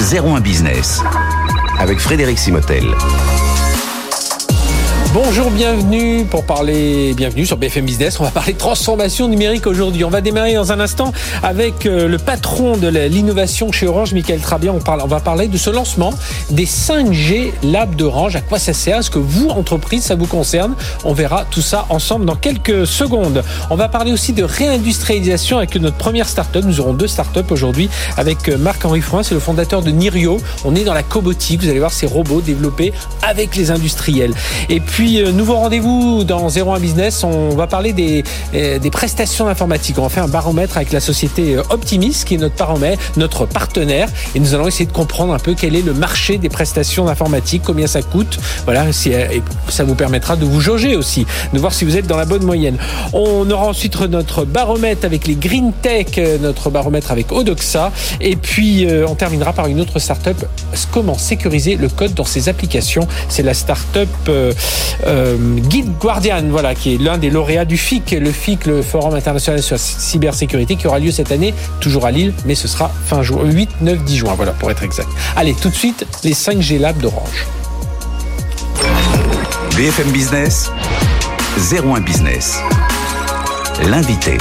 01 Business avec Frédéric Simotel. Bonjour, bienvenue pour parler, bienvenue sur BFM Business. On va parler transformation numérique aujourd'hui. On va démarrer dans un instant avec euh, le patron de l'innovation chez Orange, Michael Trabia. On, va parler de ce lancement des 5G Lab d'Orange. À quoi ça sert? Est-ce que vous, entreprise, ça vous concerne? On verra tout ça ensemble dans quelques secondes. On va parler aussi de réindustrialisation avec notre première start-up. Nous aurons deux start-up aujourd'hui avec euh, Marc-Henri Frouin, c'est le fondateur de Nirio. On est dans la cobotique. Vous allez voir ces robots développés avec les industriels. Puis, euh, nouveau rendez-vous dans 01 Business. On va parler des, euh, des prestations informatiques. On va faire un baromètre avec la société euh, Optimis, qui est notre baromètre, notre partenaire. Et nous allons essayer de comprendre un peu quel est le marché des prestations informatiques, combien ça coûte. Voilà, si, ça vous permettra de vous jauger aussi, de voir si vous êtes dans la bonne moyenne. On aura ensuite notre baromètre avec les Green Tech, notre baromètre avec Odoxa. Et puis, on terminera par une autre startup. Comment sécuriser le code dans ses applications? C'est la startup euh, Guide Guardian, voilà, qui est l'un des lauréats du FIC, le FIC, le Forum international sur la cybersécurité, qui aura lieu cette année, toujours à Lille, mais ce sera fin juin, 8, 9, 10 juin, voilà, pour être exact. Allez, tout de suite, les 5G Labs d'Orange. BFM Business, 01 Business. L'invité.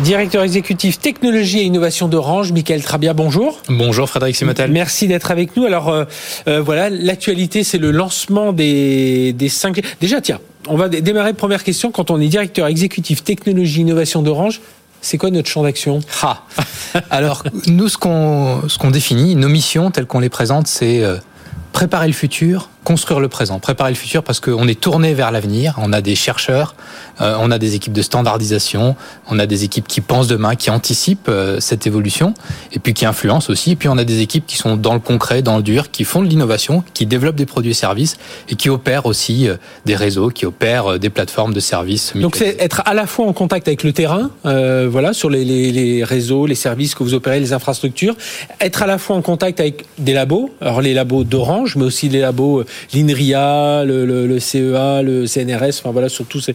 Directeur exécutif technologie et innovation d'Orange, Michael Trabia, bonjour. Bonjour Frédéric Simotel. Merci d'être avec nous. Alors euh, euh, voilà, l'actualité c'est le lancement des, des 5G. Déjà tiens, on va démarrer première question. Quand on est directeur exécutif technologie et innovation d'Orange, c'est quoi notre champ d'action? Ah. Alors nous ce qu'on ce qu'on définit, nos missions telles qu'on les présente, c'est euh, préparer le futur, construire le présent, préparer le futur parce qu'on est tourné vers l'avenir. On a des chercheurs, euh, on a des équipes de standardisation, on a des équipes qui pensent demain, qui anticipent euh, cette évolution et puis qui influencent aussi. Et puis on a des équipes qui sont dans le concret, dans le dur, qui font de l'innovation, qui développent des produits et services et qui opèrent aussi euh, des réseaux, qui opèrent des plateformes de services. Donc c'est être à la fois en contact avec le terrain, voilà, sur les, les, les, réseaux, les services que vous opérez, les infrastructures, être à la fois en contact avec des labos, alors les labos d'Orange, mais aussi les labos l'INRIA, le, CEA, le CNRS, enfin voilà, sur tous ces,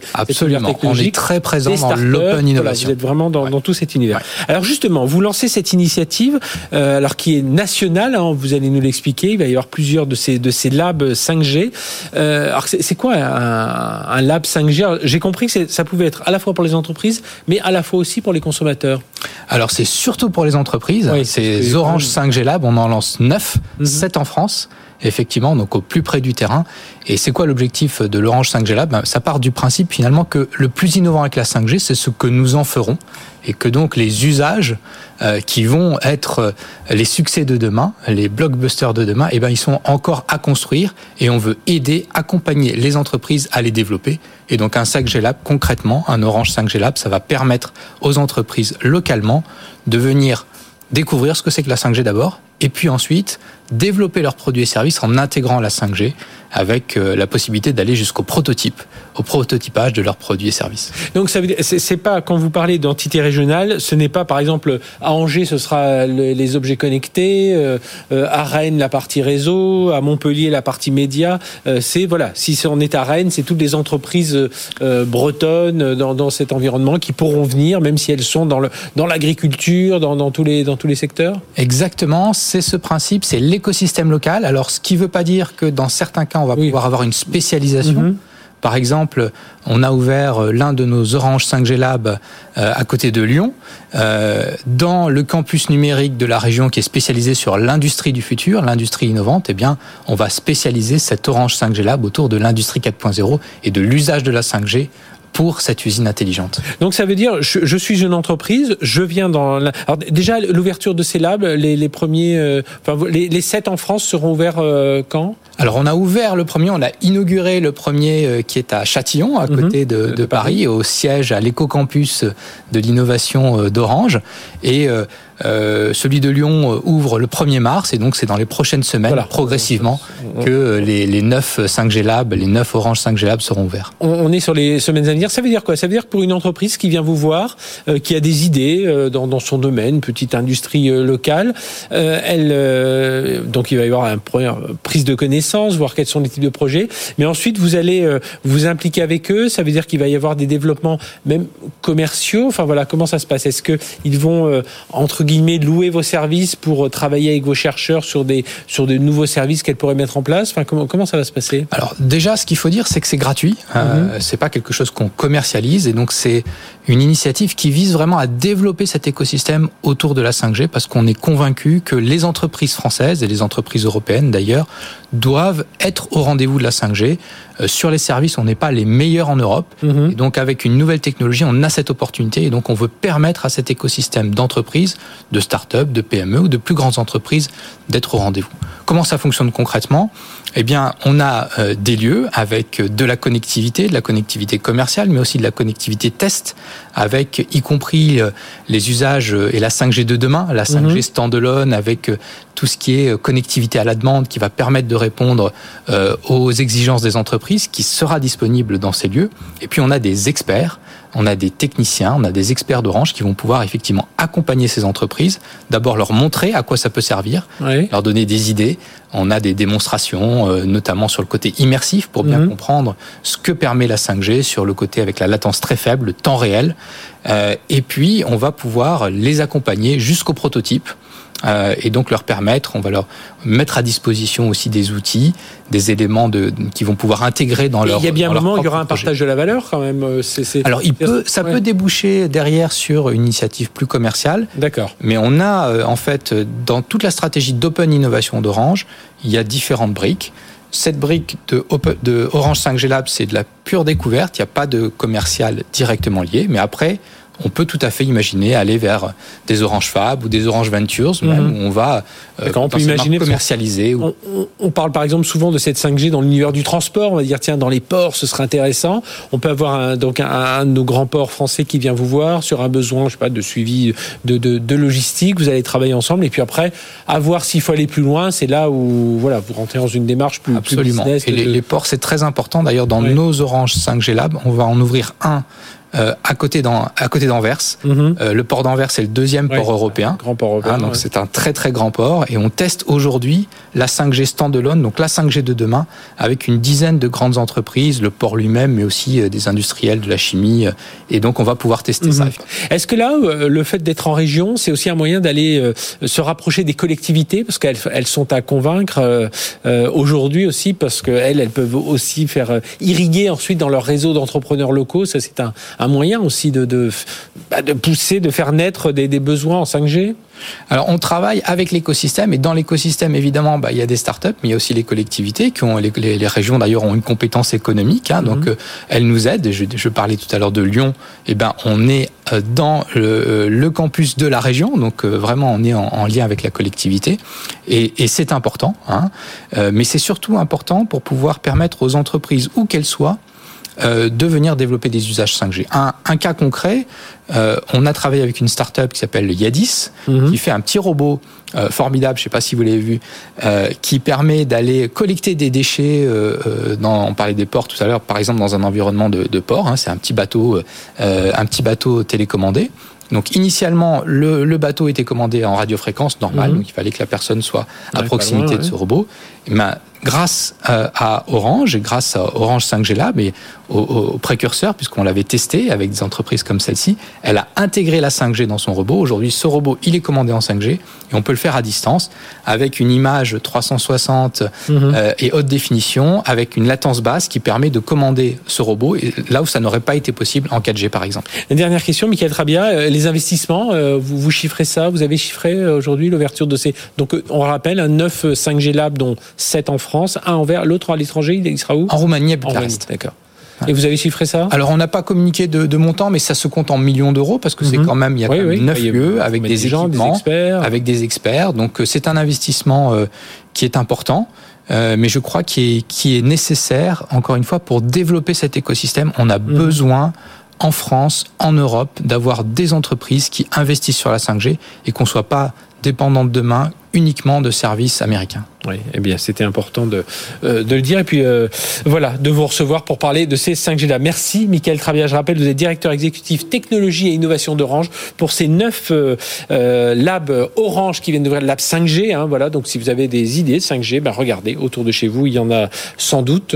Absolument. On est très présent dans l'open innovation. vous êtes vraiment dans, tout cet univers. Alors justement, vous lancez cette initiative, euh, alors qui est nationale, hein, vous allez nous l'expliquer. Il va y avoir plusieurs de ces de ces labs 5G. Euh, alors c'est quoi un, lab 5G J'ai compris que ça pouvait être à la fois pour les entreprises, mais à la fois aussi pour les consommateurs. Alors c'est surtout pour les entreprises. c'est Orange 5G Lab. On en lance 9, 7 mhm. en France effectivement, donc au plus près du terrain. Et c'est quoi l'objectif de l'Orange 5G Lab? Ben, Ça part du principe finalement que le plus innovant avec la 5G, c'est ce que nous en ferons et que donc les usages euh, qui vont être euh, les succès de demain, les blockbusters de demain, eh ben ils sont encore à construire et on veut aider, accompagner les entreprises à les développer. Et donc un 5G Lab concrètement, un Orange 5G Lab, ça va permettre aux entreprises localement de venir découvrir ce que c'est que la 5G d'abord, et puis ensuite développer leurs produits et services en intégrant la 5G avec euh, la possibilité d'aller jusqu'au prototype, au prototypage de leurs produits et services. Donc ça c'est pas quand vous parlez d'entité régionale, ce n'est pas par exemple à Angers ce sera les objets connectés, euh, euh, à Rennes la partie réseau, à Montpellier la partie média. c'est voilà, si on est à Rennes, c'est toutes les entreprises bretonnes dans, dans, cet environnement qui pourront venir, même si elles sont dans le dans l'agriculture, dans, dans tous les dans tous les secteurs? Exactement, c'est ce principe, c'est l'écosystème local. Alors ce qui veut pas dire que dans certains cas on va pouvoir avoir une spécialisation. Mhm. Par exemple, on a ouvert euh, l'un de nos Orange 5G Lab euh, à côté de Lyon, euh, dans le campus numérique de la région qui est spécialisé sur l'industrie du futur, l'industrie innovante. Eh bien, on va spécialiser cet Orange 5G Lab autour de l'industrie 4.0 et de l'usage de la 5G pour cette usine intelligente. Donc ça veut dire, je, suis une entreprise, je viens dans... Alors déjà, l'ouverture de ces labs, les, premiers, euh, enfin, les, sept en France seront ouverts euh, quand? Alors on a ouvert le premier, on a inauguré le premier euh, qui est à Châtillon, à mhm. côté de, Paris, au siège à l'éco-campus de l'innovation d'Orange. Et euh, celui de Lyon euh, ouvre le 1er mars et donc c'est dans les prochaines semaines, progressivement, que les, les 9 5G Labs, les 9 Orange 5G Labs seront ouverts. On est sur les semaines à venir ça veut dire quoi? Ça veut dire que pour une entreprise qui vient vous voir, euh, qui a des idées euh, dans, dans, son domaine, petite industrie locale, elle, donc il va y avoir une première prise de connaissance, voir quels sont les types de projets, mais ensuite vous allez vous impliquer avec eux. Ça veut dire qu'il va y avoir des développements même commerciaux. Enfin voilà, comment ça se passe? Est-ce que ils vont entre guillemets louer vos services pour travailler avec vos chercheurs sur des sur de nouveaux services qu'elles pourraient mettre en place Enfin comment comment ça va se passer? Alors déjà, ce qu'il faut dire, c'est que c'est gratuit. Euh, mhm. c'est pas quelque chose qu'on commercialise et donc c'est une initiative qui vise vraiment à développer cet écosystème autour de la 5G parce qu'on est convaincu que les entreprises françaises et les entreprises européennes d'ailleurs doivent être au rendez-vous de la 5G. Euh, sur les services, on n'est pas les meilleurs en Europe. Mhm. Et donc avec une nouvelle technologie, on a cette opportunité et donc on veut permettre à cet écosystème d'entreprises, de start-up, de PME ou de plus grandes entreprises d'être au rendez-vous. Comment ça fonctionne concrètement? Eh bien, on a euh, des lieux avec de la connectivité, de la connectivité commerciale, mais aussi de la connectivité test, avec y compris euh, les usages et la 5G de demain, la 5G mhm. standalone, avec tout ce qui est connectivité à la demande, qui va permettre de répondre aux exigences des entreprises, qui sera disponible dans ces lieux. Et puis, on a des experts on a des techniciens, on a des experts d'Orange qui vont pouvoir effectivement accompagner ces entreprises, d'abord leur montrer à quoi ça peut servir, leur donner des idées. On a des démonstrations, euh, notamment sur le côté immersif, pour bien mhm. comprendre ce que permet la 5G, sur le côté avec la latence très faible, le temps réel. Euh, et puis, on va pouvoir les accompagner jusqu'au prototype euh, et donc leur permettre, on va leur mettre à disposition aussi des outils, des éléments de, qui vont pouvoir intégrer dans leur. Il y a bien un moment, il y aura un partage de la valeur quand même. Euh, Alors il peut, ça peut déboucher derrière sur une initiative plus commerciale. D'accord. Mais on a euh, en fait dans toute la stratégie d'open innovation d'Orange, il y a différentes briques. Cette brique de, de Orange 5G Lab, c'est de la pure découverte. Il n'y a pas de commercial directement lié. Mais après, on peut tout à fait imaginer aller vers des Orange Fab ou des Orange Ventures, même, mhm. où on va euh, on peut imaginer commercialiser. On, parle par exemple souvent de cette 5G dans l'univers du transport. On va dire tiens dans les ports, ce serait intéressant. On peut avoir un, donc un, de nos grands ports français qui vient vous voir sur un besoin, je sais pas, de suivi de, de, logistique. Vous allez travailler ensemble et puis après, à voir s'il faut aller plus loin. C'est là où voilà, vous rentrez dans une démarche plus, Absolument. business. Et les, ports, c'est très important. D'ailleurs, dans nos Orange 5G Lab, on va en ouvrir un euh, à côté à côté d'Anvers. Mhm. Euh, le port d'Anvers c'est le deuxième port européen. Grand port européen. Ah, donc c'est un très très grand port et on teste aujourd'hui la 5G standalone, donc la 5G de demain, avec une dizaine de grandes entreprises, le port lui-même, mais aussi euh, des industriels de la chimie. Et donc on va pouvoir tester ça. Mhm. Est-ce que là, le fait d'être en région, c'est aussi un moyen d'aller se rapprocher des collectivités? Parce qu'elles elles sont à convaincre aujourd'hui aussi parce qu'elles elles peuvent aussi faire irriguer ensuite dans leur réseau d'entrepreneurs locaux. Ça c'est un un moyen aussi de, de, bah, de pousser, de faire naître des, des besoins en 5G alors, on travaille avec l'écosystème et dans l'écosystème, évidemment, bah, il y a des startups, mais il y a aussi les collectivités qui ont les, les, régions d'ailleurs ont une compétence économique, hein, donc mhm. euh, elles nous aident. Je, je, parlais tout à l'heure de Lyon. Et eh ben, on est euh, dans le, euh, le, campus de la région, donc vraiment on est en, en, lien avec la collectivité et, et c'est important. Hein, mais c'est surtout important pour pouvoir permettre aux entreprises où qu'elles soient de venir développer des usages 5G. Un, un cas concret, euh, on a travaillé avec une start-up qui s'appelle Yadis, mhm. qui fait un petit robot euh, formidable, je ne sais pas si vous l'avez vu, qui permet d'aller collecter des déchets. dans, on parlait des ports tout à l'heure, par exemple dans un environnement de, de port. Hein, c'est un petit bateau, un petit bateau télécommandé. Donc initialement, le, le, bateau était commandé en radiofréquence normale, mhm. donc il fallait que la personne soit à proximité de ce robot. Et ben, grâce euh, à Orange et grâce à Orange 5G Lab et au, précurseur, puisqu'on l'avait testé avec des entreprises comme celle-ci, elle a intégré la 5G dans son robot. Aujourd'hui, ce robot, il est commandé en 5G et on peut le faire à distance avec une image 360 mhm. euh, et haute définition, avec une latence basse qui permet de commander ce robot là où ça n'aurait pas été possible en 4G par exemple. Une dernière question, Michael Trabia, euh, les investissements, vous, vous chiffrez ça, vous avez chiffré aujourd'hui l'ouverture de ces... Donc on rappelle, un 9 5G Lab dont 7 en France France, un envers, l'autre à l'étranger, il sera où En Roumanie, à Bucarest. D'accord. Et vous avez chiffré ça? Alors on n'a pas communiqué de, montant, mais ça se compte en millions d'euros parce que c'est mhm. quand même il y a oui, 9 lieux avec des, gens, des experts, avec des experts. Donc euh, c'est un investissement euh, qui est important. Euh, mais je crois qu'il est, qui est nécessaire, encore une fois, pour développer cet écosystème. On a mhm. besoin en France, en Europe, d'avoir des entreprises qui investissent sur la 5G et qu'on ne soit pas dépendant demain uniquement de services américains. Oui, eh bien, c'était important de, euh, de le dire. Et puis, euh, voilà, de vous recevoir pour parler de ces 5G là. Merci, Michael Travia. Je rappelle, vous êtes directeur exécutif technologie et innovation d'Orange pour ces neuf euh, labs Orange qui viennent d'ouvrir le lab 5G. Hein, voilà, donc si vous avez des idées 5G, ben, regardez autour de chez vous. Il y en a sans doute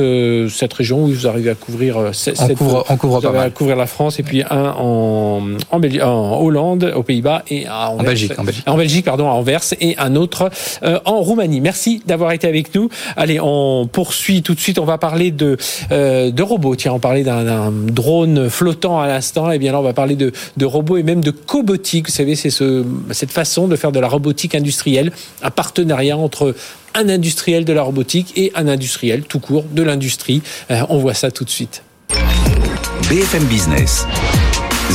cette région où vous arrivez à couvrir. Cette, on couvre, on couvre pas à couvrir la France et puis un en, en, en Hollande, aux Pays-Bas et en, Belgique, en Belgique. En Belgique, pardon, à Anvers et un autre en Roumanie. Merci d'avoir été avec nous. Allez, on poursuit tout de suite. On va parler de, euh, de robots. Tiens, on parlait d'un drone flottant à l'instant. Et eh bien là, on va parler de, de robots et même de cobotique. Vous savez, c'est ce, cette façon de faire de la robotique industrielle, un partenariat entre un industriel de la robotique et un industriel tout court de l'industrie. Euh, on voit ça tout de suite. BFM Business,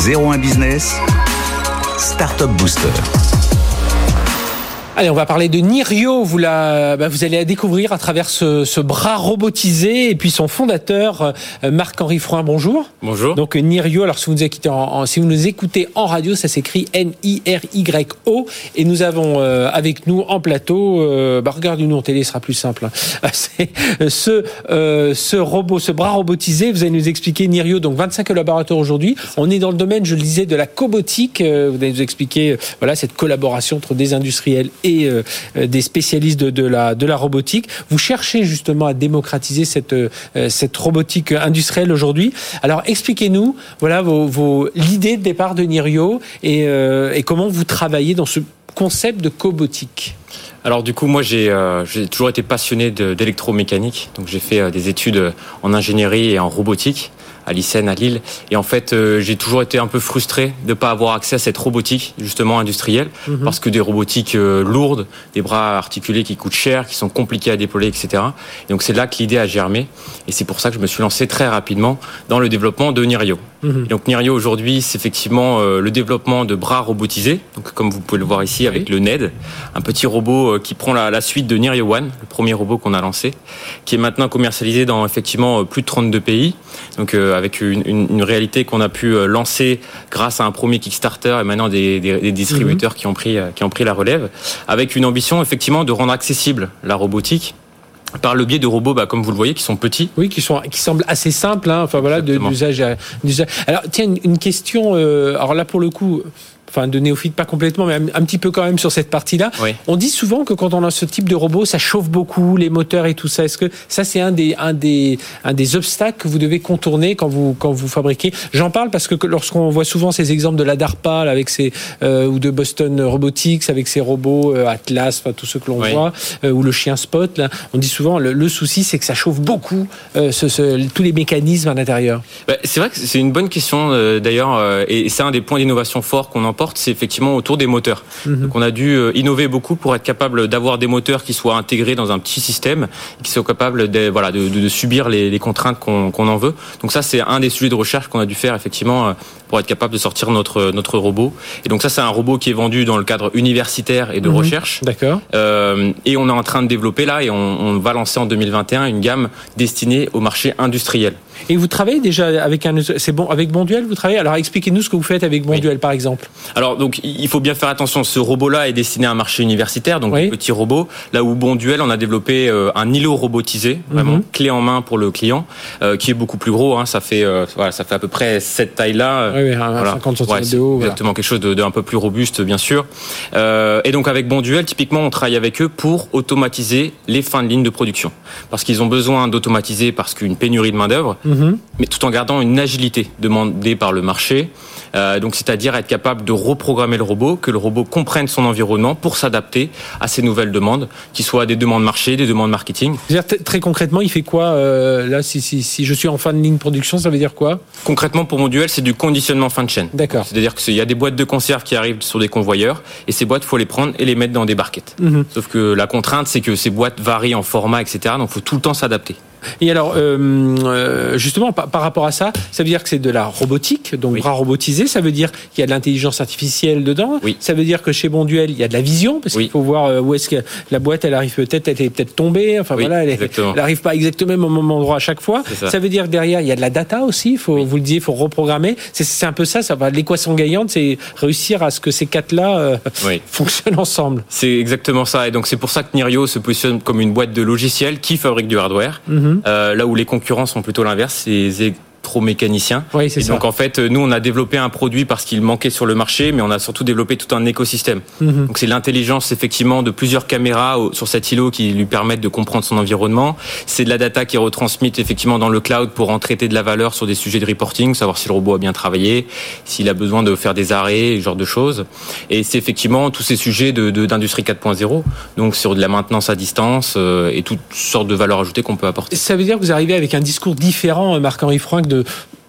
01 Business, Startup Booster. Allez, on va parler de Nirio. Vous, la, bah, vous allez la découvrir à travers ce, ce, bras robotisé et puis son fondateur, euh, Marc-Henri Froin. Bonjour. Bonjour. Donc Nirio, alors si vous nous écoutez en, si vous nous écoutez en radio, ça s'écrit N-I-R-Y-O. Et nous avons euh, avec nous en plateau, euh, bah, regardez-nous en télé, ce sera plus simple. Hein. C'est ce, ce robot, ce bras robotisé. Vous allez nous expliquer Nirio. Donc 25 collaborateurs aujourd'hui. On est dans le domaine, je le disais, de la cobotique. Vous allez nous expliquer, voilà, cette collaboration entre des industriels et euh, des spécialistes de, la, de la robotique. Vous cherchez justement à démocratiser cette, euh, cette robotique industrielle aujourd'hui. Alors expliquez-nous voilà, vos, l'idée de départ de Nirio et, euh, et comment vous travaillez dans ce concept de cobotique. Alors du coup, moi j'ai toujours été passionné d'électromécanique, donc j'ai fait des études en ingénierie et en robotique à Lycène, à Lille. Et en fait, euh, j'ai toujours été un peu frustré de ne pas avoir accès à cette robotique, justement industrielle, mhm. parce que des robotiques euh, lourdes, des bras articulés qui coûtent cher, qui sont compliqués à déployer, etc. Et donc c'est là que l'idée a germé. Et c'est pour ça que je me suis lancé très rapidement dans le développement de Nirio. Mhm. donc Nirio aujourd'hui, c'est effectivement euh, le développement de bras robotisés, donc comme vous pouvez le voir ici avec le NED, un petit robot qui prend la, la suite de Nirio One, le premier robot qu'on a lancé, qui est maintenant commercialisé dans effectivement plus de 32 pays. Donc avec une, réalité qu'on a pu euh, lancer grâce à un premier Kickstarter et maintenant des, distributeurs mhm. qui ont pris euh, qui ont pris la relève, avec une ambition effectivement de rendre accessible la robotique par le biais de robots, bah, comme vous le voyez, qui sont petits. Oui, qui sont, qui semblent assez simples. Hein, enfin voilà, d'usage. Alors tiens, une, question. Euh, alors là, pour le coup, enfin de néophyte pas complètement, mais un, petit peu quand même sur cette partie-là. On dit souvent que quand on a ce type de robot, ça chauffe beaucoup les moteurs et tout ça. Est-ce que ça c'est un des un des un des obstacles que vous devez contourner quand vous quand vous fabriquez? J'en parle parce que lorsqu'on voit souvent ces exemples de la DARPA avec ces euh, ou de Boston Robotics avec ces robots euh, Atlas, enfin tous ceux que l'on voit, euh, ou le chien Spot, là, on dit souvent le, souci c'est que ça chauffe beaucoup ce, tous les mécanismes à l'intérieur. Bah, c'est vrai que c'est une bonne question d'ailleurs et c'est un des points d'innovation forts qu'on en c'est effectivement autour des moteurs. Mhm. Donc on a dû euh, innover beaucoup pour être capable d'avoir des moteurs qui soient intégrés dans un petit système, qui soient capables de, voilà, de, subir les, contraintes qu'on en veut. Donc ça, c'est un des sujets de recherche qu'on a dû faire effectivement euh, pour être capable de sortir notre notre robot. Et donc ça, c'est un robot qui est vendu dans le cadre universitaire et de mhm. recherche. D'accord. Euh, et on est en train de développer là, et on, on va lancer en 2021 une gamme destinée au marché industriel. Et vous travaillez déjà avec un, c'est bon, avec Bonduel, vous travaillez? Alors expliquez-nous ce que vous faites avec Bonduel, par exemple. Alors donc il faut bien faire attention. Ce robot-là est destiné à un marché universitaire, donc un petit robot. Là où Bonduel, on a développé euh, un îlot robotisé, vraiment mhm. clé en main pour le client, euh, qui est beaucoup plus gros. Hein, ça fait euh, voilà, ça fait à peu près cette taille-là. Oui, oui, 50 cm de haut. Exactement, quelque chose d'un peu plus robuste, bien sûr. et donc avec Bonduel, typiquement, on travaille avec eux pour automatiser les fins de ligne de production, parce qu'ils ont besoin d'automatiser parce qu'une pénurie de main d'œuvre. Mhm. mais tout en gardant une agilité demandée par le marché. Euh, donc, c'est-à-dire être capable de reprogrammer le robot, que le robot comprenne son environnement pour s'adapter à ces nouvelles demandes, qui soient des demandes marché, des demandes marketing. Très concrètement, il fait quoi euh, là si, si, si, je suis en fin de ligne production, ça veut dire quoi? Concrètement, pour mon duel, c'est du conditionnement fin de chaîne. D'accord. C'est-à-dire qu'il y a des boîtes de conserve qui arrivent sur des convoyeurs, et ces boîtes, faut les prendre et les mettre dans des barquettes. Mhm. Sauf que la contrainte, c'est que ces boîtes varient en format, etc. Donc, faut tout le temps s'adapter. Et alors, euh, justement, par, rapport à ça, ça veut dire que c'est de la robotique, donc bras robotisé. Ça veut dire qu'il y a de l'intelligence artificielle dedans. Oui. Ça veut dire que chez Bonduel, il y a de la vision, parce qu'il faut voir où est-ce que la boîte, elle arrive peut-être, elle est peut-être tombée. Enfin voilà, elle, n'arrive pas exactement au même endroit à chaque fois. Ça. veut dire que derrière, il y a de la data aussi. Faut, vous le disiez, il faut reprogrammer. C'est un peu ça. Ça va. L'équation gagnante, c'est réussir à ce que ces quatre-là fonctionnent ensemble. C'est exactement ça. Et donc c'est pour ça que Nirio se positionne comme une boîte de logiciels qui fabrique du hardware. Euh, là où les concurrents sont plutôt l'inverse, c'est mécanicien. Oui, c'est Donc en fait, nous on a développé un produit parce qu'il manquait sur le marché, mais on a surtout développé tout un écosystème. Mhm. Donc c'est l'intelligence effectivement de plusieurs caméras sur cet îlot qui lui permettent de comprendre son environnement. C'est de la data qui est retransmise effectivement dans le cloud pour en traiter de la valeur sur des sujets de reporting, savoir si le robot a bien travaillé, s'il a besoin de faire des arrêts, ce genre de choses. Et c'est effectivement tous ces sujets de d'industrie 4.0, donc sur de la maintenance à distance euh, et toutes sortes de valeurs ajoutées qu'on peut apporter. Ça veut dire que vous arrivez avec un discours différent, Marc-Henri Franck, de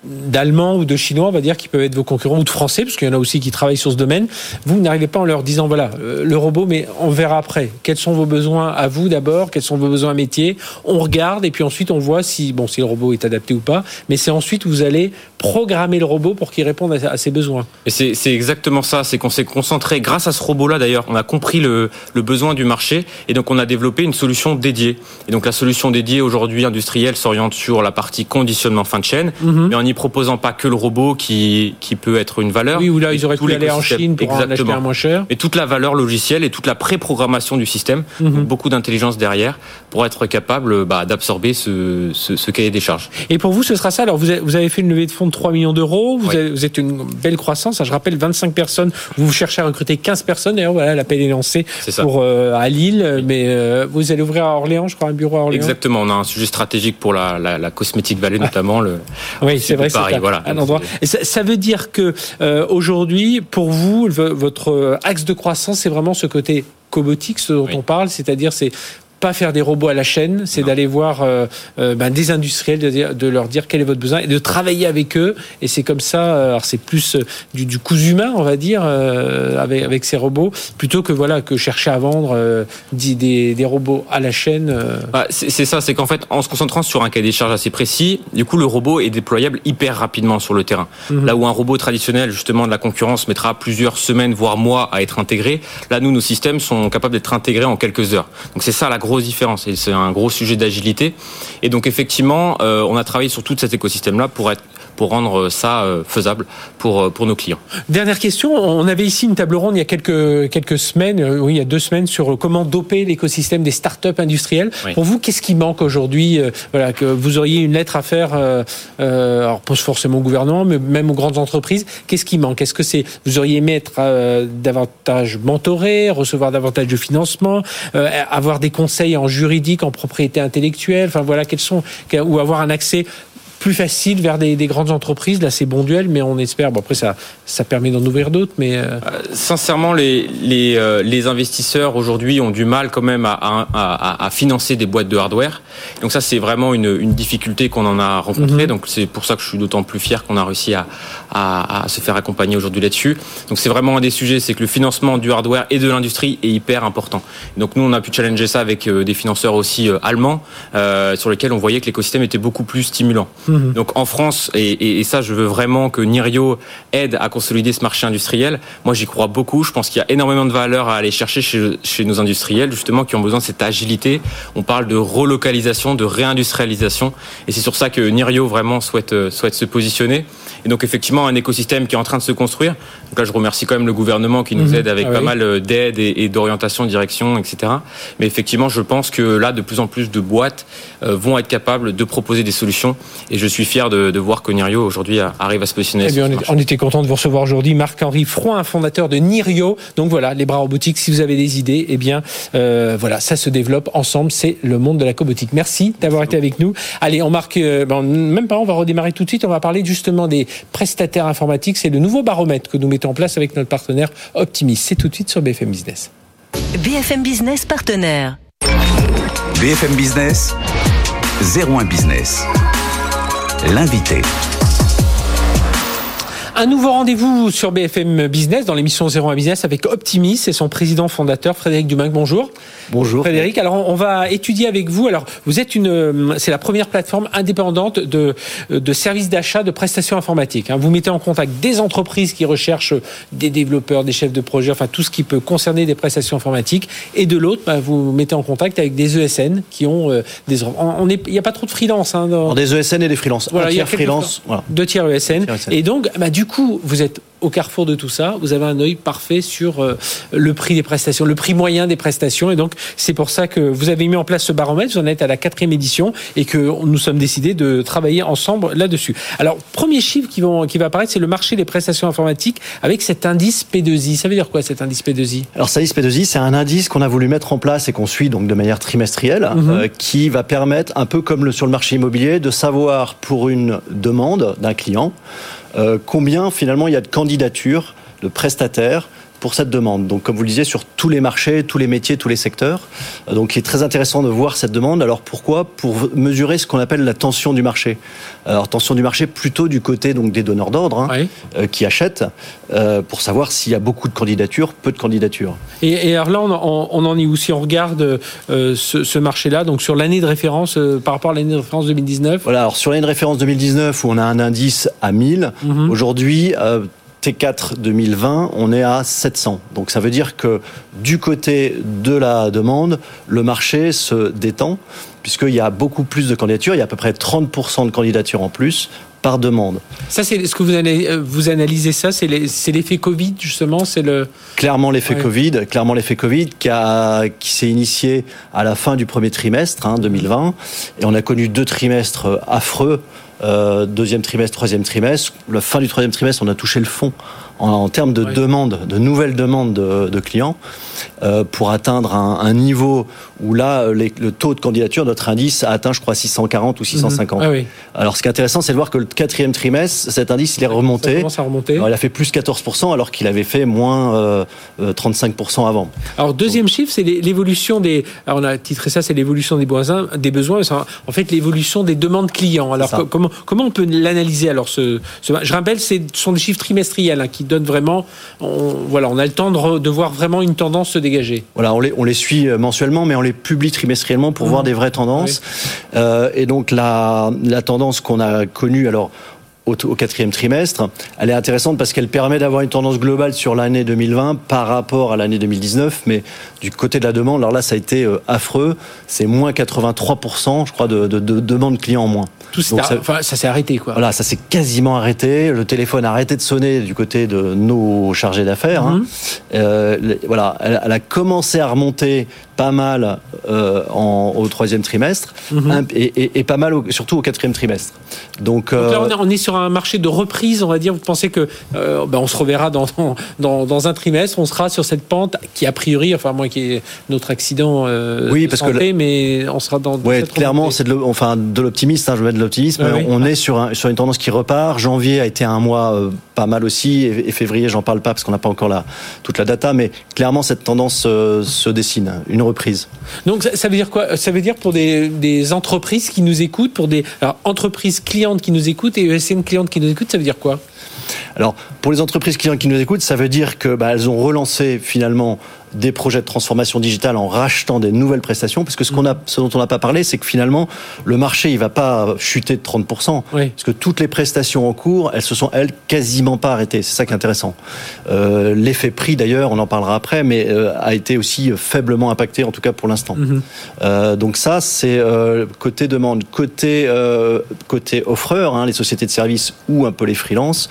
d'Allemands ou de Chinois, on va dire, qui peuvent être vos concurrents, ou de Français, parce qu'il y en a aussi qui travaillent sur ce domaine. Vous n'arrivez pas en leur disant, voilà, euh, le robot, mais on verra après. Quels sont vos besoins à vous d'abord? Quels sont vos besoins métiers? On regarde et puis ensuite on voit si, bon, si le robot est adapté ou pas. Mais c'est ensuite vous allez programmer le robot pour qu'il réponde à, ses besoins. Et c'est exactement ça. C'est qu'on s'est concentré, grâce à ce robot-là d'ailleurs, on a compris le, le besoin du marché et donc on a développé une solution dédiée. Et donc la solution dédiée aujourd'hui industrielle s'oriente sur la partie conditionnement fin de chaîne, mhm. mais en n'y proposant pas que le robot qui, qui peut être une valeur. Oui, ou là ils auraient pu aller en Chine pour en acheter un moins cher. Et toute la valeur logicielle et toute la préprogrammation du système, mhm. beaucoup d'intelligence derrière pour être capable bah, d'absorber ce, ce, ce, cahier des charges. Et pour vous, ce sera ça. Alors vous avez fait une levée de fonds 3 millions d'euros. Vous, vous, êtes une belle croissance. Je rappelle 25 personnes. Vous cherchez à recruter 15 personnes. D'ailleurs, voilà, l'appel est lancé pour euh, à Lille. Mais euh, vous allez ouvrir à Orléans, je crois, un bureau à Orléans. Exactement. On a un sujet stratégique pour la, la, la cosmétique vallée, notamment. Le, oui, c'est vrai. C'est voilà. un endroit. Et ça, ça, veut dire que euh, aujourd'hui, pour vous, votre axe de croissance, c'est vraiment ce côté cobotique, ce dont on parle, c'est-à-dire c'est pas faire des robots à la chaîne, c'est d'aller voir euh, euh, ben, des industriels, de, de, leur dire quel est votre besoin et de travailler avec eux. Et c'est comme ça, euh, alors c'est plus du, du coût humain, on va dire, avec, avec ces robots, plutôt que voilà que chercher à vendre des, des, robots à la chaîne. Bah, c'est ça, c'est qu'en fait, en se concentrant sur un cahier des charges assez précis, du coup, le robot est déployable hyper rapidement sur le terrain. Mhm. Là où un robot traditionnel, justement, de la concurrence mettra plusieurs semaines, voire mois à être intégré, là, nous, nos systèmes sont capables d'être intégrés en quelques heures. Donc c'est ça la grosse différence et c'est un gros sujet d'agilité. Et donc effectivement, euh, on a travaillé sur tout cet écosystème-là pour être pour rendre ça euh, faisable pour, euh, pour nos clients. Dernière question, on avait ici une table ronde il y a quelques, quelques semaines, oui, il y a deux semaines, sur comment doper l'écosystème des startups industrielles. Pour vous, qu'est-ce qui manque aujourd'hui Voilà, que vous auriez une lettre à faire, euh, alors pas forcément au gouvernement, mais même aux grandes entreprises. Qu'est-ce qui manque? Est-ce que c'est vous auriez aimé être davantage mentoré, recevoir davantage de financement, avoir des conseils en juridique, en propriété intellectuelle, enfin voilà, quels sont ou avoir un accès plus facile vers des, grandes entreprises. Là, c'est bon duel, mais on espère. Bon, après, ça, ça permet d'en ouvrir d'autres. Mais euh, euh, sincèrement, les les, euh, les investisseurs aujourd'hui ont du mal quand même à, à, à, financer des boîtes de hardware. Donc ça, c'est vraiment une, une difficulté qu'on en a rencontrée. Mhm. Donc c'est pour ça que je suis d'autant plus fier qu'on a réussi à, à, se faire accompagner aujourd'hui là-dessus. Donc c'est vraiment un des sujets, c'est que le financement du hardware et de l'industrie est hyper important. Donc nous, on a pu challenger ça avec des financeurs aussi allemands, euh, sur lesquels on voyait que l'écosystème était beaucoup plus stimulant. Mhm. Donc en France, et, et, ça je veux vraiment que Nirio aide à consolider ce marché industriel. Moi j'y crois beaucoup, je pense qu'il y a énormément de valeur à aller chercher chez, chez nos industriels, justement, qui ont besoin de cette agilité. On parle de relocalisation, de réindustrialisation, et c'est sur ça que Nirio vraiment souhaite, euh, souhaite se positionner. Et donc effectivement un écosystème qui est en train de se construire. Donc là je remercie quand même le gouvernement qui nous mhm. aide avec ah pas mal euh, d'aide et, et d'orientation, direction, etc. Mais effectivement je pense que là de plus en plus de boîtes euh, vont être capables de proposer des solutions. Et je suis fier de, de voir que Nirio aujourd'hui arrive à se positionner. Eh bien, on, était content de vous recevoir aujourd'hui, Marc-Henri Froin, fondateur de Nirio. Donc voilà, les bras robotiques, si vous avez des idées, eh bien euh, voilà, ça se développe ensemble. C'est le monde de la cobotique. Merci d'avoir été avec nous. Allez, on marque, euh, ben, même pas, on va redémarrer tout de suite. On va parler justement des prestataires informatiques. C'est le nouveau baromètre que nous mettons en place avec notre partenaire Optimis. C'est tout de suite sur BFM Business. BFM Business partenaire. BFM Business, 01 Business. L'invité. Un nouveau rendez-vous sur BFM Business dans l'émission 01 Business avec Optimis et son président fondateur Frédéric Dumac. Bonjour. Bonjour. Frédéric, alors on va étudier avec vous. Alors vous êtes une, c'est la première plateforme indépendante de, de services d'achat de prestations informatiques. Hein. Vous mettez en contact des entreprises qui recherchent des développeurs, des chefs de projet, enfin tout ce qui peut concerner des prestations informatiques. Et de l'autre, bah, vous mettez en contact avec des ESN qui ont euh, des. On il n'y a pas trop de freelance. Hein, dans... Des ESN et des freelances. Voilà, il y a freelance. Voilà. Deux tiers ESN. Et donc, bah, du coup, vous êtes au carrefour de tout ça, vous avez un œil parfait sur euh, le prix des prestations, le prix moyen des prestations. Et donc, c'est pour ça que vous avez mis en place ce baromètre. Vous en êtes à la quatrième édition et que nous sommes décidés de travailler ensemble là-dessus. Alors, premier chiffre qui, vont, qui va apparaître, c'est le marché des prestations informatiques avec cet indice P2I. Ça veut dire quoi cet indice P2I Alors, cet indice P2I, c'est un indice qu'on a voulu mettre en place et qu'on suit donc de manière trimestrielle, mhm. euh, qui va permettre, un peu comme le, sur le marché immobilier, de savoir pour une demande d'un client combien finalement il y a de candidatures de prestataires pour cette demande. Donc, comme vous le disiez, sur tous les marchés, tous les métiers, tous les secteurs. Euh, donc, il est très intéressant de voir cette demande. Alors, pourquoi? Pour mesurer ce qu'on appelle la tension du marché. Alors, tension du marché plutôt du côté donc des donneurs d'ordre hein, euh, qui achètent, euh, pour savoir s'il y a beaucoup de candidatures, peu de candidatures. Et, alors là, on, on, en est où? Si on regarde ce, ce marché-là, donc sur l'année de référence par rapport à l'année de référence 2019 Voilà. Alors, sur l'année de référence 2019 où on a un indice à 1000, mhm. aujourd'hui T4 2020, on est à 700. Donc ça veut dire que du côté de la demande, le marché se détend, puisqu'il y a beaucoup plus de candidatures, il y a à peu près 30% de candidatures en plus par demande. Ça, c'est ce que vous, analysez, euh, vous analysez ça, c'est l'effet Covid justement, c'est le clairement l'effet Covid, clairement l'effet Covid qui a qui s'est initié à la fin du premier trimestre hein, 2020 et on a connu deux trimestres affreux deuxième trimestre, troisième trimestre. La fin du troisième trimestre, on a touché le fond en, termes de demandes, de nouvelles demandes de, clients, euh, pour atteindre un, niveau où là, le taux de candidature, notre indice a atteint, je crois, 640 ou 650. Mhm. Ah alors, ce qui est intéressant, c'est de voir que le quatrième trimestre, cet indice, il est remonté. Ça commence à remonter. il a fait plus 14%, alors qu'il avait fait moins 35% euh, avant. Alors, deuxième chiffre, c'est l'évolution des. Alors, on a titré ça, c'est l'évolution des besoins. Des besoins en fait, l'évolution des demandes clients. Alors, comment Comment on peut l'analyser alors ce, Je rappelle, ce sont des chiffres trimestriels hein, qui donnent vraiment. On, voilà, on a le temps de, voir vraiment une tendance se dégager. Voilà, on les, on les suit euh, mensuellement, mais on les publie trimestriellement pour mmh. voir des vraies tendances. Euh, et donc la, la tendance qu'on a connue, alors au, quatrième trimestre. Elle est intéressante parce qu'elle permet d'avoir une tendance globale sur l'année 2020 par rapport à l'année 2019. Mais du côté de la demande, alors là, ça a été euh, affreux. C'est moins 83%, je crois, de, de, de demandes clients en moins. Tout ça, ça s'est arrêté, quoi. Voilà, ça s'est quasiment arrêté. Le téléphone a arrêté de sonner du côté de nos chargés d'affaires. Hein. Mhm. Euh, voilà, elle, elle, a commencé à remonter pas mal euh, en, au troisième trimestre mhm. et, et, pas mal surtout au quatrième trimestre. Donc, là, euh, on est, sur un marché de reprise, on va dire. Vous pensez que euh, ben, on se reverra dans, dans, dans, un trimestre, on sera sur cette pente qui a priori, enfin moi qui est notre accident oui, parce que mais on sera dans. Oui, clairement, c'est de, enfin de l'optimisme. Hein, je mets de l'optimisme. On est sur un, sur une tendance qui repart. Janvier a été un mois pas mal aussi et, février, j'en parle pas parce qu'on n'a pas encore la, toute la data, mais clairement cette tendance se dessine. Une reprise. Donc ça, veut dire quoi? Ça veut dire pour des, entreprises qui nous écoutent, pour des entreprises clientes qui nous écoutent et ESN clientes qui nous écoutent, ça veut dire quoi? Alors, pour les entreprises clientes qui nous écoutent, ça veut dire que bah, elles ont relancé finalement des projets de transformation digitale en rachetant des nouvelles prestations, parce que ce, qu'on a, ce dont on n'a pas parlé, c'est que finalement, le marché, il va pas chuter de 30%, parce que toutes les prestations en cours, elles se sont, elles, quasiment pas arrêtées. C'est ça qui est intéressant. Euh, L'effet prix, d'ailleurs, on en parlera après, mais euh, a été aussi faiblement impacté, en tout cas pour l'instant. Mhm. euh, donc ça, c'est euh, côté demande. Côté, euh, côté offreur, hein, les sociétés de services ou un peu les freelances,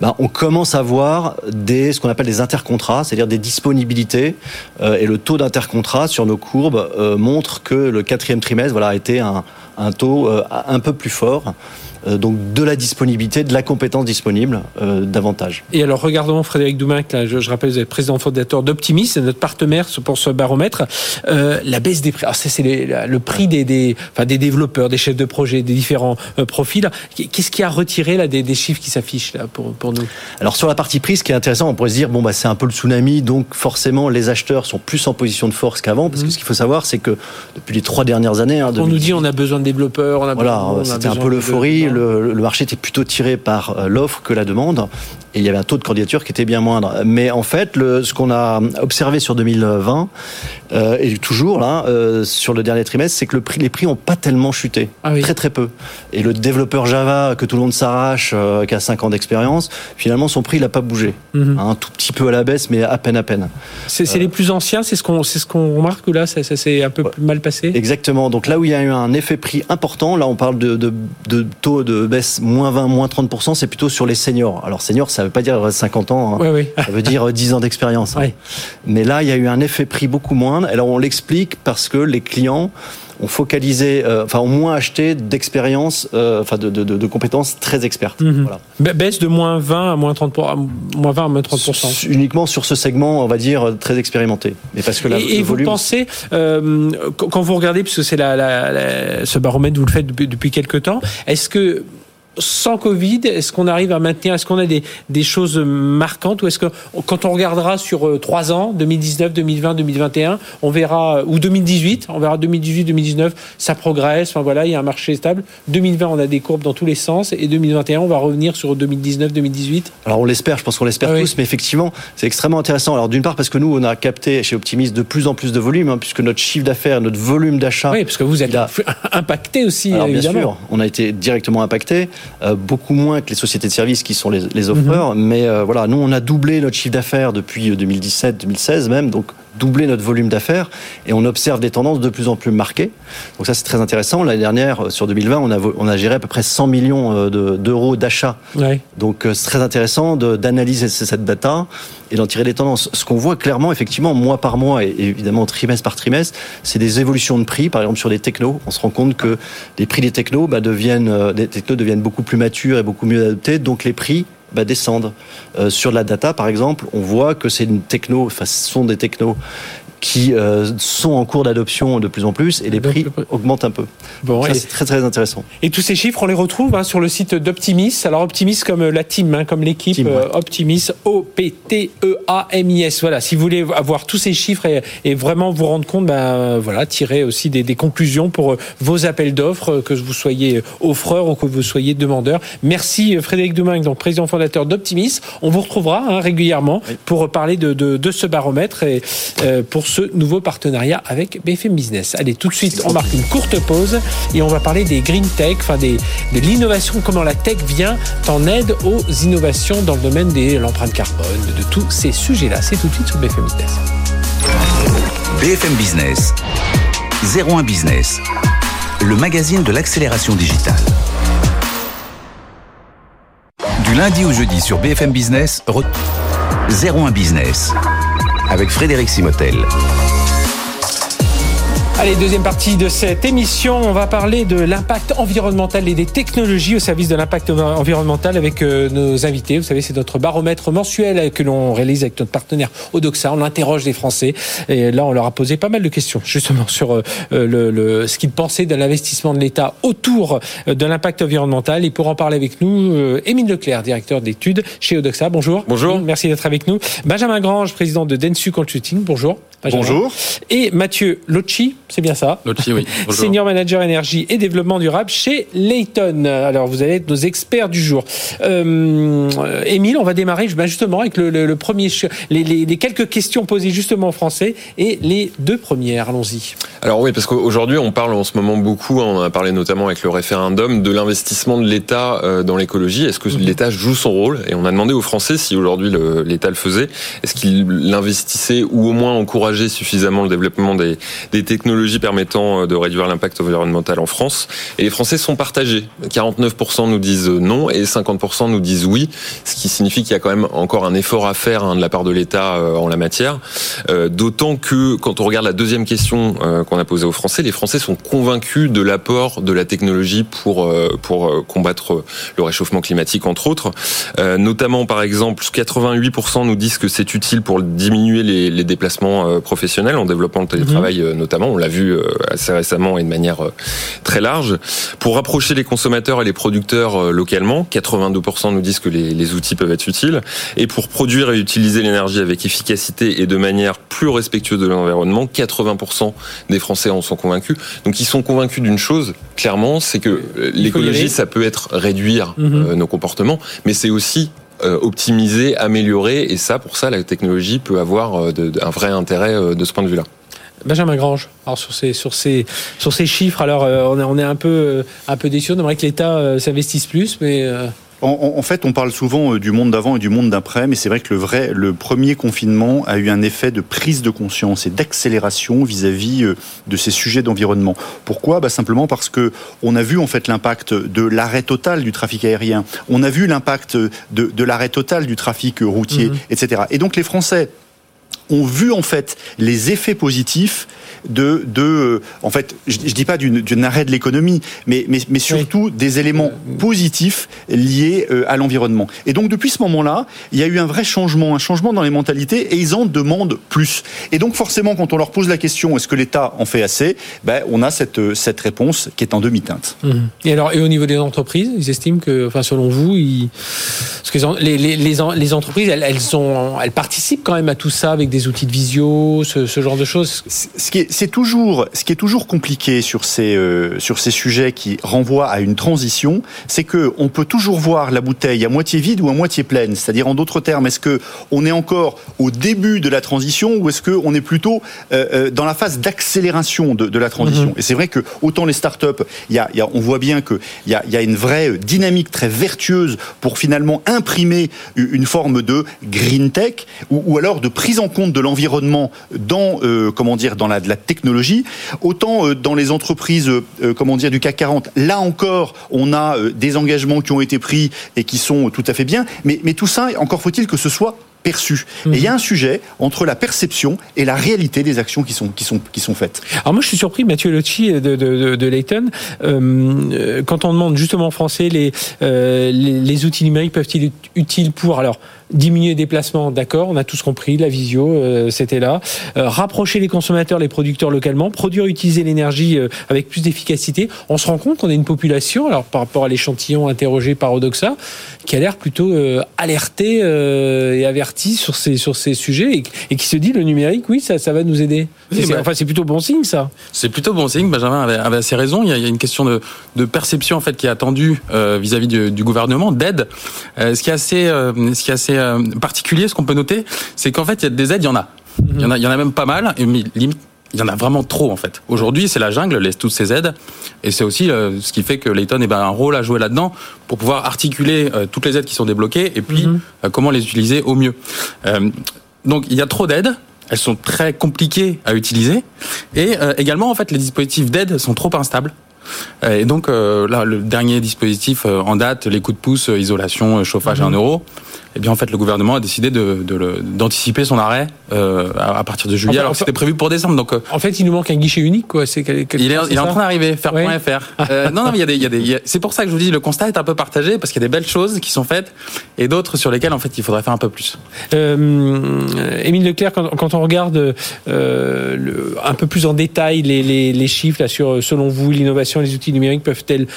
ben, on commence à voir des, ce qu'on appelle des intercontrats, c'est-à-dire des disponibilités euh, et le taux d'intercontrat sur nos courbes euh, montre que le quatrième trimestre a été un, un taux euh, un peu plus fort. Euh, donc de la disponibilité, de la compétence disponible euh, davantage. Et alors regardons Frédéric Doumac, là, je, rappelle vous êtes président fondateur d'Optimis, c'est notre partenaire pour ce baromètre. Euh, la baisse des prix, alors c'est le prix des, des, enfin, des développeurs, des chefs de projet, des différents profils. Qu'est-ce qui a retiré là des, des chiffres qui s'affichent là pour, pour nous? Alors sur la partie prix, ce qui est intéressant, on pourrait se dire bon bah c'est un peu le tsunami, donc forcément les acheteurs sont plus en position de force qu'avant, parce que mmh. ce qu'il faut savoir c'est que depuis les trois dernières années, hein, on nous dit on a besoin de développeurs, on a voilà, c'était un peu l'euphorie le, marché était plutôt tiré par l'offre que la demande et il y avait un taux de candidature qui était bien moindre. Mais en fait, le, ce qu'on a observé sur 2020 euh, et toujours là euh, sur le dernier trimestre, c'est que le prix, les prix ont pas tellement chuté, ah très très peu. Et le développeur Java que tout le monde s'arrache, euh, qui a 5 ans d'expérience, finalement son prix il a pas bougé, mhm. un tout petit peu à la baisse, mais à peine à peine. C'est les plus anciens, c'est ce qu'on c'est ce qu'on remarque là, ça, ça s'est un peu mal passé? Exactement. Donc là où il y a eu un effet prix important, là on parle de, de, de taux de baisse moins 20, moins 30 c'est plutôt sur les seniors. Alors seniors ça veut pas dire 50 ans, hein. ça veut dire 10 ans d'expérience. Hein. Mais là, il y a eu un effet prix beaucoup moindre. Alors on l'explique parce que les clients ont focalisé, euh, enfin ont moins acheté d'expérience, euh, enfin de, de, de, compétences très expertes. Mhm. Voilà. Baisse de moins 20 à moins 30 pour, moins 20 à moins 30 Uniquement sur ce segment, on va dire très expérimenté. Mais parce que et, vous pensez euh, quand vous regardez, puisque c'est la, la, ce baromètre vous le faites depuis, depuis quelques temps, est-ce que sans Covid, est-ce qu'on arrive à maintenir, est-ce qu'on a des, des choses marquantes ou est-ce que quand on regardera sur euh, trois ans, 2019, 2020, 2021, on verra, ou 2018, on verra 2018, 2019, ça progresse, enfin voilà, il y a un marché stable. 2020, on a des courbes dans tous les sens et 2021, on va revenir sur 2019, 2018. Alors on l'espère, je pense qu'on l'espère ah tous, mais effectivement, c'est extrêmement intéressant. Alors d'une part parce que nous, on a capté chez Optimis de plus en plus de volume, hein, puisque notre chiffre d'affaires, notre volume d'achat. Oui, parce que vous êtes impacté aussi. Alors, bien sûr, on a été directement impacté. Euh, beaucoup moins que les sociétés de services qui sont les, les offreurs. Mhm. Mais euh, voilà, nous, on a doublé notre chiffre d'affaires depuis 2017, euh, 2016 même, donc doublé notre volume d'affaires et on observe des tendances de plus en plus marquées. Donc ça, c'est très intéressant. L'année dernière, sur 2020, on a, on a géré à peu près 100 millions d'euros d'achats. Donc c'est très intéressant d'analyser cette data et d'en tirer des tendances. Ce qu'on voit clairement, effectivement, mois par mois et évidemment trimestre par trimestre, c'est des évolutions de prix. Par exemple, sur les technos, on se rend compte que les prix des technos bah, deviennent, euh, des technos deviennent beaucoup plus matures et beaucoup mieux adaptés, donc les prix bah, descendent. Euh, sur la data, par exemple, on voit que c'est une techno, enfin, ce sont des technos qui euh, sont en cours d'adoption de plus en plus et les prix augmentent un peu. Bon, c'est très très intéressant. Et tous ces chiffres, on les retrouve hein, sur le site d'Optimis. Alors Optimis comme euh, la team, hein, comme l'équipe euh, Optimis, O-P-T-E-A-M-I-S. Voilà, si vous voulez avoir tous ces chiffres et, vraiment vous rendre compte, ben voilà, tirer aussi des, conclusions pour vos appels d'offres, que vous soyez offreur ou que vous soyez demandeur. Merci Frédéric Domingue, donc président fondateur d'Optimis. On vous retrouvera hein, régulièrement pour parler de, de, de, ce baromètre et pour ce nouveau partenariat avec BFM Business. Allez, tout de suite, on marque une courte pause et on va parler des green tech, enfin des, de l'innovation, comment la tech vient en aide aux innovations dans le domaine de l'empreinte carbone, de tous ces sujets-là. C'est tout de suite sur BFM Business. BFM Business, 01 Business, le magazine de l'accélération digitale. Du lundi au jeudi sur BFM Business, 01 Business avec Frédéric Simotel. Allez, deuxième partie de cette émission, on va parler de l'impact environnemental et des technologies au service de l'impact environnemental avec euh, nos invités. Vous savez, c'est notre baromètre mensuel que l'on réalise avec notre partenaire Odoxa. On interroge les Français et là, on leur a posé pas mal de questions justement sur euh, le, le, ce qu'ils pensaient de l'investissement de l'État autour euh, de l'impact environnemental. Et pour en parler avec nous, Émile Leclerc, directeur d'études chez Odoxa. Bonjour. Bonjour. Merci d'être avec nous. Benjamin Grange, président de Densu Consulting. Bonjour. Bonjour. Et Mathieu Locci, c'est bien ça Locci, oui. Bonjour. Senior Manager Énergie et Développement Durable chez Layton. Alors, vous allez être nos experts du jour. Euh, Émile, on va démarrer ben, justement avec le, premier, les, les, quelques questions posées justement en français et les deux premières. Allons-y. Alors oui, parce qu'aujourd'hui, on parle en ce moment beaucoup, on en a parlé notamment avec le référendum, de l'investissement de l'État euh, dans l'écologie. Est-ce que mhm. l'État joue son rôle? Et on a demandé aux Français si aujourd'hui l'État le faisait. Est-ce qu'il l'investissait ou au moins encourageait suffisamment le développement des, technologies permettant euh, de réduire l'impact environnemental en France. Et les Français sont partagés. 49% nous disent non et 50% nous disent oui, ce qui signifie qu'il y a quand même encore un effort à faire hein, de la part de l'État euh, en la matière. Euh, D'autant que quand on regarde la deuxième question qu'on a posée aux Français, les Français sont convaincus de l'apport de la technologie pour pour combattre le réchauffement climatique entre autres. notamment par exemple, 88% nous disent que c'est utile pour diminuer les déplacements professionnels en développant le télétravail mhm. notamment. On l'a vu assez récemment et de manière très large. Pour rapprocher les consommateurs et les producteurs localement, 82% nous disent que les, les outils peuvent être utiles. Et pour produire et utiliser l'énergie avec efficacité et de manière plus respectueuse de l'environnement, 80% des Français en sont convaincus. Donc ils sont convaincus d'une chose, clairement, c'est que l'écologie, ça peut être réduire mhm. nos comportements, mais c'est aussi euh, optimiser, améliorer, et ça, pour ça, la technologie peut avoir euh, un vrai intérêt euh, de ce point de vue-là. Benjamin Grange, alors sur ces sur ces sur ces chiffres, alors on est on est un peu un peu déçu. On aimerait que l'État s'investisse plus, mais en, fait, on parle souvent euh, du monde d'avant et du monde d'après, mais c'est vrai que le vrai, le premier confinement a eu un effet de prise de conscience et d'accélération vis-à-vis euh, de ces sujets d'environnement. Pourquoi? Bah Simplement parce que on a vu en fait l'impact de l'arrêt total du trafic aérien, on a vu l'impact de, de l'arrêt total du trafic routier, mmh. etc. Et donc les Français ont vu en fait les effets positifs de, de euh, en fait, je, ne dis pas d'une arrêt de l'économie, mais, mais, mais surtout des éléments positifs liés euh, à l'environnement. Et donc depuis ce moment-là, il y a eu un vrai changement, un changement dans les mentalités, et ils en demandent plus. Et donc forcément, quand on leur pose la question, est-ce que l'État en fait assez, ben, on a cette, euh, cette réponse qui est en demi-teinte. Mmh. Et alors, et au niveau des entreprises, ils estiment que, enfin, selon vous, ils... Parce que les, les, les, entreprises, elles, elles, participent quand même à tout ça avec des outils de visio, ce, ce genre de choses. Ce qui est, c'est toujours, ce qui est toujours compliqué sur ces euh, sur ces sujets qui renvoient à une transition, c'est que on peut toujours voir la bouteille à moitié vide ou à moitié pleine. C'est-à-dire en d'autres termes, est-ce que on est encore au début de la transition ou est-ce que on est plutôt euh, euh, dans la phase d'accélération de, de, la transition? Mm-hmm. Et c'est vrai que autant les startups, il y a, y a, on voit bien que il y a, y a une vraie dynamique très vertueuse pour finalement imprimer une forme de green tech ou, ou alors de prise en compte de l'environnement dans comment dire dans la, de la technologie. Autant euh, dans les entreprises, euh, comment dire, du CAC 40, là encore, on a euh, des engagements qui ont été pris et qui sont tout à fait bien. Mais, tout ça, encore faut-il que ce soit perçu. Il y a un sujet entre la perception et la réalité des actions qui sont, qui sont, qui sont faites. Alors moi, je suis surpris, Mathieu Locci de, Layton, quand on demande justement en français les, les, les, outils numériques peuvent-ils être utiles pour... Alors, diminuer les déplacements, d'accord, on a tous compris, la visio, euh, c'était là. Euh, rapprocher les consommateurs, les producteurs localement, produire, utiliser l'énergie euh, avec plus d'efficacité. On se rend compte qu'on a une population, alors par rapport à l'échantillon interrogé par Odoxa, qui a l'air plutôt alerté et averti sur ces, sur ces sujets et, qui se dit le numérique, oui, ça, ça va nous aider. c'est, enfin, c'est plutôt bon signe, ça. C'est plutôt bon signe. Benjamin avait, avait assez raison. Il y, a, il y, a, une question de, de perception en fait qui est attendue vis-à-vis du, du, gouvernement, d'aide. ce qui est assez, ce qui est assez euh, particulier, ce qu'on peut noter, c'est qu'en fait, il y a des aides, il y en a. Il y en a, il y en a même pas mal, et il y en a vraiment trop en fait. Aujourd'hui, c'est la jungle, laisse toutes ces aides, et c'est aussi euh, ce qui fait que Layton eh ben, a un rôle à jouer là-dedans pour pouvoir articuler euh, toutes les aides qui sont débloquées et puis mhm. comment les utiliser au mieux. donc, il y a trop d'aides. Elles sont très compliquées à utiliser et également en fait les dispositifs d'aide sont trop instables. Et donc là, le dernier dispositif en date, les coups de pouce, isolation, chauffage, 1 mhm. euro, eh bien en fait le gouvernement a décidé de, d'anticiper son arrêt euh, à, partir de juillet. alors c'était prévu pour décembre. Donc euh, en fait il nous manque un guichet unique quoi. C'est il est, il est en train d'arriver. Faire.fr. euh, non non mais il y a des, il y a des c'est pour ça que je vous dis le constat est un peu partagé parce qu'il y a des belles choses qui sont faites et d'autres sur lesquelles en fait il faudrait faire un peu plus. Euh, Émile Leclerc quand, quand on regarde le, un peu plus en détail les, les, les chiffres là sur selon vous l'innovation les outils numériques peuvent-elles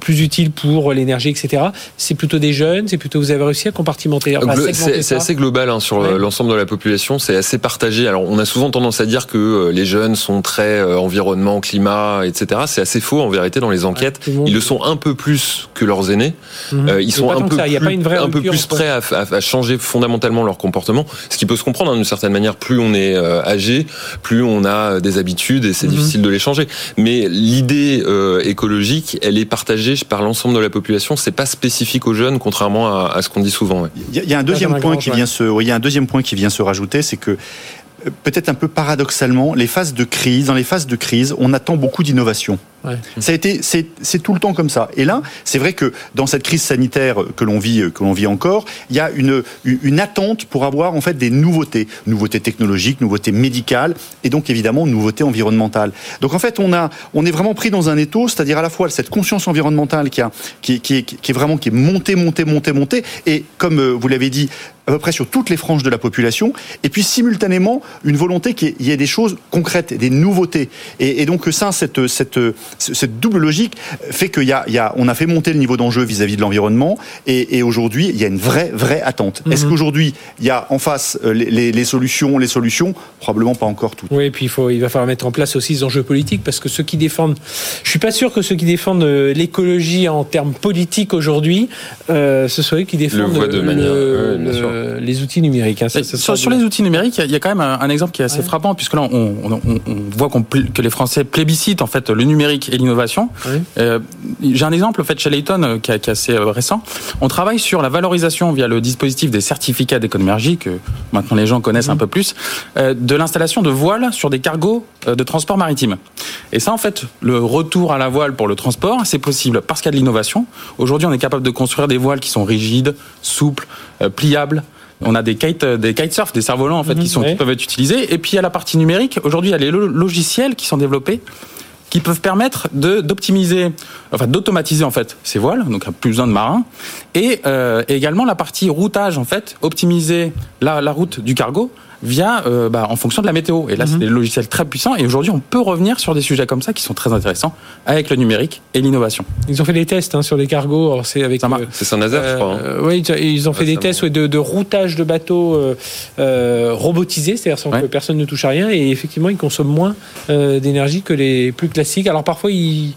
plus utiles pour l'énergie etc. C'est plutôt des jeunes c'est plutôt vous avez réussi à compartimenter c'est assez global hein, sur euh, l'ensemble de la population, c'est assez partagé. Alors on a souvent tendance à dire que euh, les jeunes sont très euh, environnement, climat, etc. C'est assez faux en vérité dans les enquêtes. ils le sont un peu plus que leurs aînés. Mhm. ils sont un peu, plus, un peu plus prêts à, à, changer fondamentalement leur comportement. Ce qui peut se comprendre hein, d'une certaine manière. Plus on est âgé, plus on a des habitudes et c'est mhm. difficile de les changer. Mais l'idée écologique, elle est partagée par l'ensemble de la population. C'est pas spécifique aux jeunes, contrairement à, à ce qu'on dit souvent. Ouais. Il y, a un deuxième point qui vient se, il y a un deuxième point qui vient se rajouter, c'est que euh, peut-être un peu paradoxalement, les phases de crise, dans les phases de crise, on attend beaucoup d'innovation. Ça a été, c'est tout le temps comme ça. Et là, c'est vrai que dans cette crise sanitaire que l'on vit, que l'on vit encore, il y a une, une attente pour avoir en fait des nouveautés, nouveautés technologiques, nouveautés médicales, et donc évidemment nouveautés environnementales. Donc en fait, on a, on est vraiment pris dans un étau, c'est-à-dire à la fois cette conscience environnementale qui a, qui, qui, est vraiment qui est montée, montée, montée, montée, et comme euh, vous l'avez dit, à peu près sur toutes les franges de la population, et puis simultanément une volonté qu'il y ait des choses concrètes, des nouveautés. Et, donc ça, cette, cette, cette double logique fait qu'il y a, il y a, on a fait monter le niveau d'enjeu vis-à-vis de l'environnement, et, aujourd'hui il y a une vraie, vraie attente. Est-ce mhm. qu'aujourd'hui il y a en face euh, les, les, solutions, les solutions? Probablement pas encore toutes. Oui, et puis il, faut, il va falloir mettre en place aussi les enjeux politiques, parce que ceux qui défendent, je suis pas sûr que ceux qui défendent euh, l'écologie en termes politiques aujourd'hui, euh, ce soit eux qui défendent le, les outils numériques. Hein. sur, les outils numériques, il y, a quand même un, exemple qui est assez frappant, puisque là, on, voit que les Français plébiscitent en fait le numérique et l'innovation. Euh, j'ai un exemple en fait chez Layton euh, qui, est assez euh, récent. On travaille sur la valorisation via le dispositif des certificats d'économie que maintenant les gens connaissent un mmh. peu plus, de l'installation de voiles sur des cargos de transport maritime. Et ça, en fait, le retour à la voile pour le transport, c'est possible parce qu'il y a de l'innovation. Aujourd'hui, on est capable de construire des voiles qui sont rigides, souples, pliables, on a des kite, des kitesurf, des cerfs-volants en fait qui sont qui peuvent être utilisés. Et puis il y a la partie numérique. Aujourd'hui, il y a les logiciels qui sont développés qui peuvent permettre de d'optimiser, enfin d'automatiser en fait ces voiles, donc plus besoin de marins, et, euh, et également la partie routage en fait, optimiser la route du cargo via euh, bah, en fonction de la météo. Et là, c'est mhm. des logiciels très puissants. Et aujourd'hui, on peut revenir sur des sujets comme ça qui sont très intéressants avec le numérique et l'innovation. Ils ont fait des tests hein, sur des cargos. C'est avec. Euh, c'est Saint-Nazaire, je crois. Hein. Euh, oui, ils ont fait des tests de, de, routage de bateaux robotisés, c'est-à-dire sans que personne ne touche à rien. Et effectivement, ils consomment moins d'énergie que les plus classiques. Alors parfois, ils,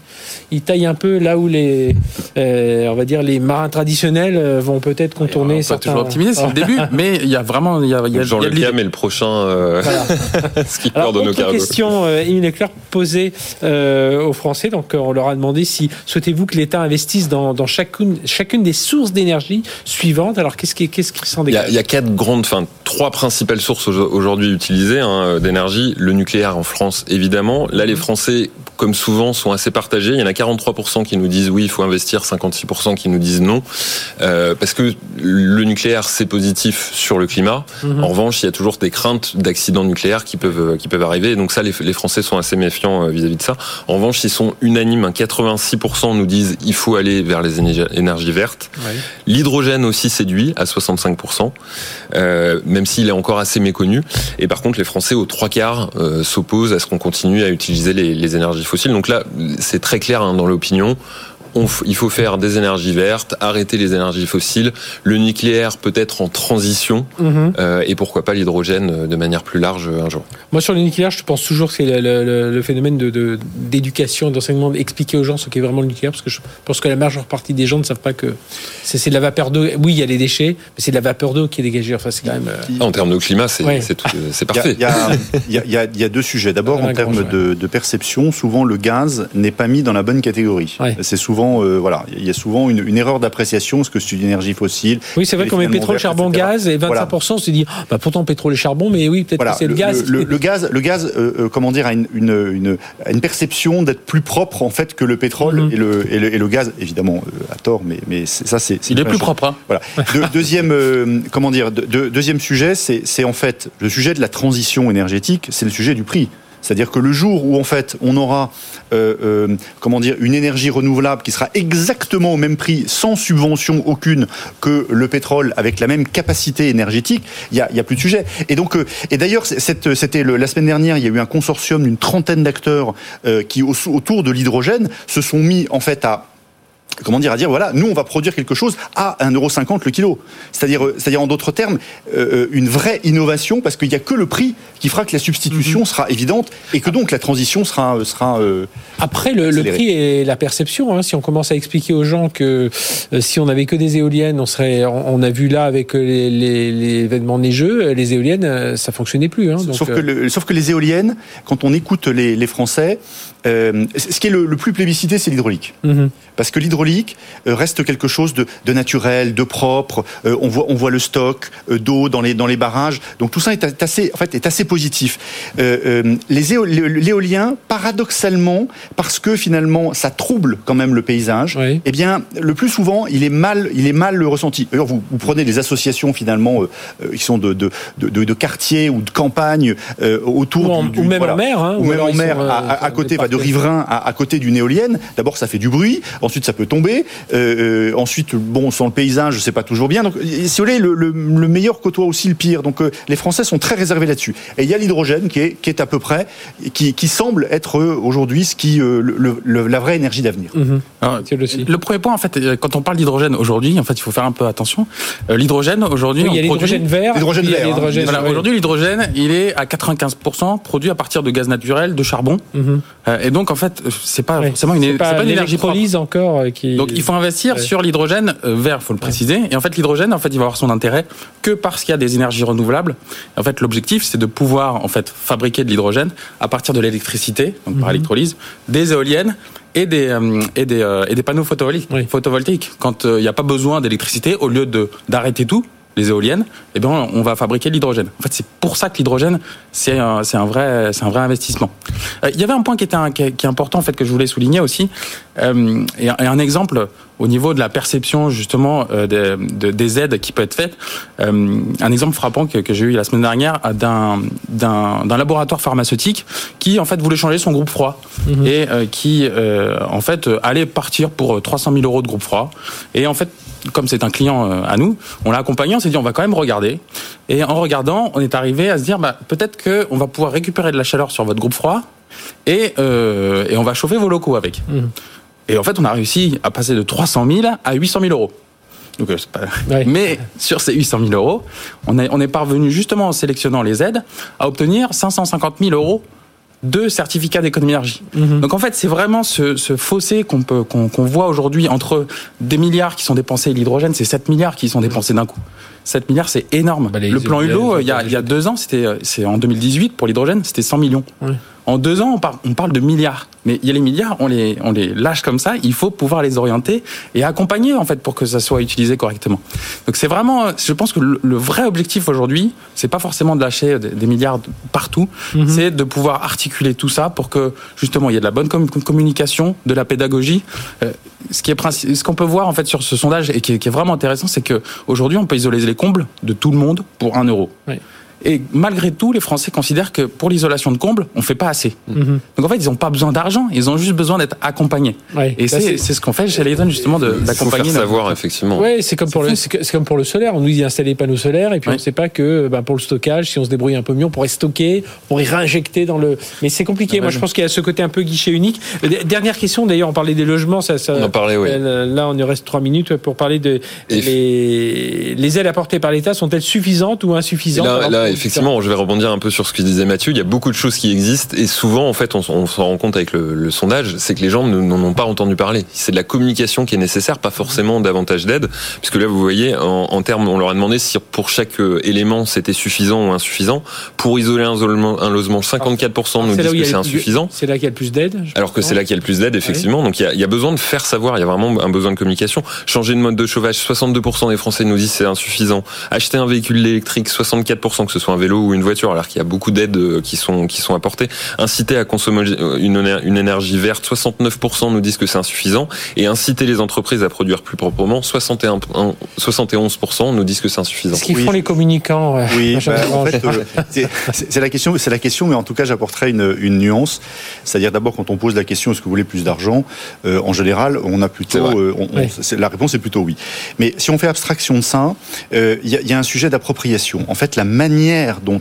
ils taillent un peu là où les, on va dire, les marins traditionnels vont peut-être contourner. Ça certains... toujours optimiser, c'est le début, mais il y a vraiment, il y a, il y a, il y a prochain euh, skipper de nos cargos. question, euh, Leclerc, posée euh, aux Français. Donc, on leur a demandé si souhaitez-vous que l'État investisse dans, dans, chacune, chacune des sources d'énergie suivantes? Alors, qu'est-ce qui, qu'est-ce qui s'en dégage il y, a, quatre grandes, enfin, trois principales sources aujourd'hui utilisées hein, d'énergie. Le nucléaire en France, évidemment. Là, les Français comme souvent, sont assez partagés. Il y en a 43% qui nous disent oui, il faut investir, 56% qui nous disent non, euh, parce que le nucléaire c'est positif sur le climat. Mhm. En revanche, il y a toujours des craintes d'accidents nucléaires qui peuvent qui peuvent arriver. Et donc ça, les, les Français sont assez méfiants euh, vis-à-vis de ça. En revanche, ils sont unanimes. 86% nous disent il faut aller vers les énergies vertes. L'hydrogène aussi séduit à 65%, euh, même s'il est encore assez méconnu. Et par contre, les Français aux trois quarts euh, s'opposent à ce qu'on continue à utiliser les, les énergies fossiles. Donc là, c'est très clair hein, dans l'opinion il faut faire des énergies vertes, arrêter les énergies fossiles, le nucléaire peut-être en transition, mhm. euh, et pourquoi pas l'hydrogène euh, de manière plus large euh, un jour. Moi, sur le nucléaire, je pense toujours que c'est le, phénomène de, d'éducation, d'enseignement, d'expliquer aux gens ce qu'est vraiment le nucléaire, parce que je pense que la majeure partie des gens ne savent pas que c'est, de la vapeur d'eau. Oui, il y a les déchets, mais c'est de la vapeur d'eau qui est dégagée. Enfin, c'est quand même. en termes de climat, c'est, c'est, parfait. Il y, a, deux sujets. D'abord, en termes de, perception, souvent le gaz n'est pas mis dans la bonne catégorie. C'est souvent euh, voilà, il y a souvent une, erreur d'appréciation, ce que c'est une énergie fossile. Oui, c'est vrai qu'on met pétrole, charbon, gaz, et 25%, on se dit, bah, pourtant pétrole et charbon, mais oui, peut-être que c'est le, gaz. Le, gaz, le gaz, euh, euh, comment dire, a une, une, une, perception d'être plus propre en fait que le pétrole mhm. et, le, et, le, gaz, évidemment à tort, mais, mais ça c'est. Il est plus propre. Hein. Voilà. deuxième, comment dire, deuxième sujet, c'est en fait le sujet de la transition énergétique, c'est le sujet du prix. C'est-à-dire que le jour où en fait on aura euh, euh, comment dire une énergie renouvelable qui sera exactement au même prix, sans subvention aucune que le pétrole avec la même capacité énergétique, il y a, plus de sujet. Et donc euh, et d'ailleurs c'était la semaine dernière, il y a eu un consortium d'une trentaine d'acteurs qui autour de l'hydrogène se sont mis en fait à comment dire à dire voilà nous on va produire quelque chose à 1,50€ le kilo. C'est-à-dire euh, c'est-à-dire en d'autres termes euh, euh, une vraie innovation parce qu'il n'y a que le prix qui fera que la substitution mhm. sera évidente et que donc la transition sera sera après le, le, prix et la perception hein, si on commence à expliquer aux gens que si on avait que des éoliennes on serait on, a vu là avec les, les, événements neigeux les éoliennes ça fonctionnait plus hein, sauf que sauf que les éoliennes quand on écoute les, les Français ce qui est le, plus plébiscité c'est l'hydraulique. Mhm. Parce que l'hydraulique euh, reste quelque chose de, naturel, de propre. Euh, on voit on voit le stock euh, d'eau dans les dans les barrages. Donc tout ça est assez en fait est assez positif. l'éolien paradoxalement parce que finalement ça trouble quand même le paysage. Eh bien le plus souvent il est mal il est mal ressenti. D'ailleurs vous, vous prenez des associations finalement qui sont de de, de, quartiers ou de campagnes autour ou, du, ou même en mer hein, ou, même en mer à, côté de de riverains à, côté d'une éolienne, d'abord ça fait du bruit, ensuite ça peut tomber, euh, ensuite bon sans le paysage, je sais pas toujours bien. Donc si vous voulez, le, le, meilleur côtoie aussi le pire. Donc les Français sont très réservés là-dessus. Et il y a l'hydrogène qui est, qui est à peu près, qui, qui semble être aujourd'hui ce qui le, la vraie énergie d'avenir. Mhm. Le premier point en fait, quand on parle d'hydrogène aujourd'hui, en fait il faut faire un peu attention. L'hydrogène aujourd'hui, il y a l'hydrogène vert. L'hydrogène vert. Hein. Aujourd'hui l'hydrogène, il est à 95% produit à partir de gaz naturel, de charbon. Euh, et donc, en fait, c'est pas forcément une, pas, une énergie propre. Encore euh, qui. Donc, il faut investir sur l'hydrogène euh, vert, faut le préciser. Et en fait, l'hydrogène, en fait, il va avoir son intérêt que parce qu'il y a des énergies renouvelables. En fait, l'objectif, c'est de pouvoir en fait fabriquer de l'hydrogène à partir de l'électricité, donc par mhm. électrolyse, des éoliennes et des et des, et des panneaux photovoltaïques. photovoltaïques. Quand il n'y a pas besoin d'électricité, au lieu de d'arrêter tout, les éoliennes, eh bien, on va fabriquer de l'hydrogène. En fait, c'est pour ça que l'hydrogène, c'est un, c'est un vrai, c'est un vrai investissement. Euh, il y avait un point qui était qui, est important en fait que je voulais souligner aussi, euh, et, un exemple au niveau de la perception justement euh, des, des, aides qui peuvent être faites. Euh, un exemple frappant que, que j'ai eu la semaine dernière d'un, d'un, d'un laboratoire pharmaceutique qui en fait voulait changer son groupe froid mhm. et euh, qui en fait allait partir pour 300 000 euros de groupe froid. Et en fait comme c'est un client euh, à nous, on l'a accompagné, on s'est dit on va quand même regarder. Et en regardant, on est arrivé à se dire bah, peut-être qu'on va pouvoir récupérer de la chaleur sur votre groupe froid et, euh, et on va chauffer vos locaux avec. Mmh. Et en fait, on a réussi à passer de 300 000 à 800 000 euros. Donc, euh. Mais sur ces 800 000 euros, on est, on est parvenu justement en sélectionnant les aides à obtenir 550 000 euros de certificats d'économie d'énergie. Mhm. Donc en fait, c'est vraiment ce, fossé qu'on peut qu'on voit aujourd'hui entre des milliards qui sont dépensés et l'hydrogène, c'est 7 milliards qui sont dépensés d'un coup. 7 milliards, c'est énorme. Bah, le plan Hulot, il y, a, il y a deux ans, c'était c'est en 2018 pour l'hydrogène, c'était 100 millions. En deux ans, on parle, on parle de milliards. Mais il y a les milliards, on les, on les lâche comme ça. Il faut pouvoir les orienter et accompagner en fait pour que ça soit utilisé correctement. Donc c'est vraiment, je pense que le, vrai objectif aujourd'hui, c'est pas forcément de lâcher des, milliards partout, mhm. c'est de pouvoir articuler tout ça pour que justement il y ait de la bonne communication, de la pédagogie. Euh, ce qui est ce qu'on peut voir en fait sur ce sondage et qui est, qui est vraiment intéressant, c'est que aujourd'hui on peut isoler les combles de tout le monde pour un euro. Oui. Et malgré tout, les Français considèrent que pour l'isolation de combles, on fait pas assez. Mhm. Donc en fait, ils n'ont pas besoin d'argent, ils ont juste besoin d'être accompagnés. et c'est ce qu'on fait chez Leighton justement d'accompagner. savoir effectivement. Oui, c'est comme pour le c'est comme pour le solaire. On nous dit d'installer des panneaux solaires et puis on ne sait pas que bah, pour le stockage, si on se débrouille un peu mieux, on pourrait stocker, on pourrait réinjecter dans le. Mais c'est compliqué. Moi, je pense qu'il y a ce côté un peu guichet unique. Dernière question. D'ailleurs, on parlait des logements. Ça, ça, on en parlait, oui. Là, on y reste trois minutes pour parler de les, les aides apportées par l'État sont-elles suffisantes ou insuffisantes effectivement, je vais rebondir un peu sur ce que disait Mathieu. Il y a beaucoup de choses qui existent et souvent, en fait, on, s'en rend compte avec le, sondage, c'est que les gens n'en ont pas entendu parler. C'est de la communication qui est nécessaire, pas forcément davantage d'aide, puisque là, vous voyez, en, termes, on leur a demandé si pour chaque euh, élément c'était suffisant ou insuffisant. Pour isoler un, un logement, 54% nous disent que c'est insuffisant. C'est là qu'il y a le plus d'aide. Alors que c'est là qu'il y a le plus d'aide, effectivement. Donc il y, a, il y a besoin de faire savoir. Il y a vraiment un besoin de communication. Changer de mode de chauffage, 62% des Français nous disent c'est insuffisant. Acheter un véhicule électrique, 64% que ce soit un vélo ou une voiture, alors qu'il y a beaucoup d'aides euh, qui sont qui sont apportées. Inciter à consommer une, une énergie verte, 69% nous disent que c'est insuffisant, et inciter les entreprises à produire plus proprement, 61 71% nous disent que c'est insuffisant. Ce qu'ils font les communicants. Oui, bah, en fait, euh, c'est la question, c'est la question, mais en tout cas, j'apporterai une, une nuance, c'est-à-dire d'abord quand on pose la question est-ce que vous voulez plus d'argent, euh, en général, on a plutôt, on, la réponse est plutôt oui. Mais si on fait abstraction de ça, il y, y, a un sujet d'appropriation. En fait, la manière dont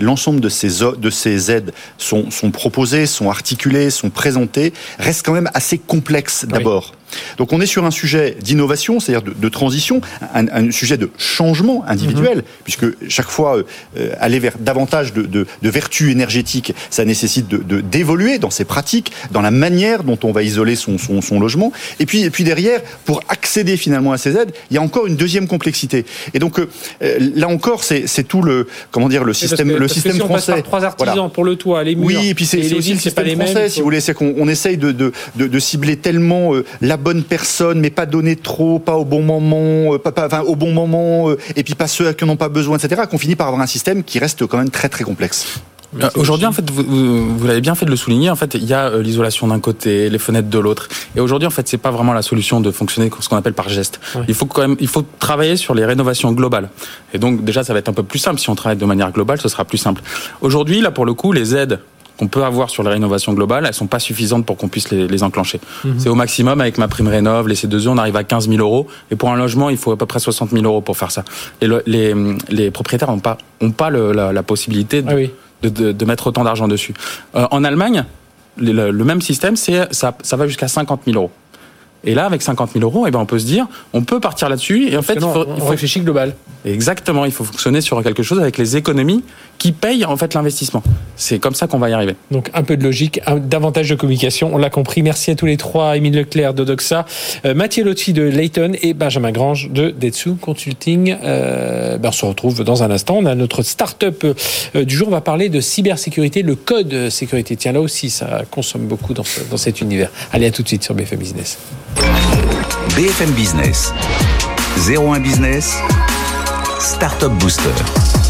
l'ensemble de ces, de ces aides sont, sont proposées, sont articulées, sont présentées, reste quand même assez complexe d'abord. Donc on est sur un sujet d'innovation, c'est-à-dire de, transition, un, sujet de changement individuel, mhm. puisque chaque fois euh, aller vers davantage de, de, de vertus énergétiques, ça nécessite de d'évoluer dans ses pratiques, dans la manière dont on va isoler son, son, son, logement. Et puis, et puis derrière, pour accéder finalement à ces aides, il y a encore une deuxième complexité. Et donc euh, là encore, c'est tout le comment dire le système le système si français. On passe par trois artisans pour le toit, les murs. Oui, et puis c'est aussi le système français, si vous voulez, c'est qu'on essaye de, de, de, cibler tellement euh, la bonne personne, mais pas donner trop, pas au bon moment, euh, pas, enfin, au bon moment, euh, et puis pas ceux qui n'ont pas besoin, etc., qu'on finit par avoir un système qui reste quand même très très complexe. Euh, aujourd'hui, en fait, vous, vous, l'avez bien fait de le souligner. En fait, il y a l'isolation d'un côté, les fenêtres de l'autre. Et aujourd'hui, en fait, c'est pas vraiment la solution de fonctionner ce qu'on appelle par geste. Il faut quand même, il faut travailler sur les rénovations globales. Et donc, déjà, ça va être un peu plus simple. Si on travaille de manière globale, ce sera plus simple. Aujourd'hui, là, pour le coup, les aides qu'on peut avoir sur les rénovations globales, elles sont pas suffisantes pour qu'on puisse les, enclencher. Mhm. C'est au maximum avec ma prime rénov, les C2E, on arrive à 15 000 euros. Et pour un logement, il faut à peu près 60 000 euros pour faire ça. Et les, les, propriétaires n'ont pas, ont pas la, possibilité de, ah de, mettre autant d'argent dessus. Euh, en Allemagne, le, le, même système, c'est ça, ça va jusqu'à 50 000 euros. Et là, avec 50 000 euros, eh ben, on peut se dire, on peut partir là-dessus. Et en fait, il faut, on réfléchit global. Exactement. Il faut fonctionner sur quelque chose avec les économies qui payent en fait l'investissement. C'est comme ça qu'on va y arriver. Donc un peu de logique, davantage de communication. On l'a compris. Merci à tous les trois. Émile Leclerc de Doxa, euh, Mathieu Lotti de Layton et Benjamin Grange de Detsu Consulting. Euh, ben, on se retrouve dans un instant. On a notre start-up euh, du jour. On va parler de cybersécurité, le code sécurité. Tiens, là aussi, ça consomme beaucoup dans, dans cet univers. Allez, à tout de suite sur BFM Business. BFM Business. 01 Business. Startup Booster.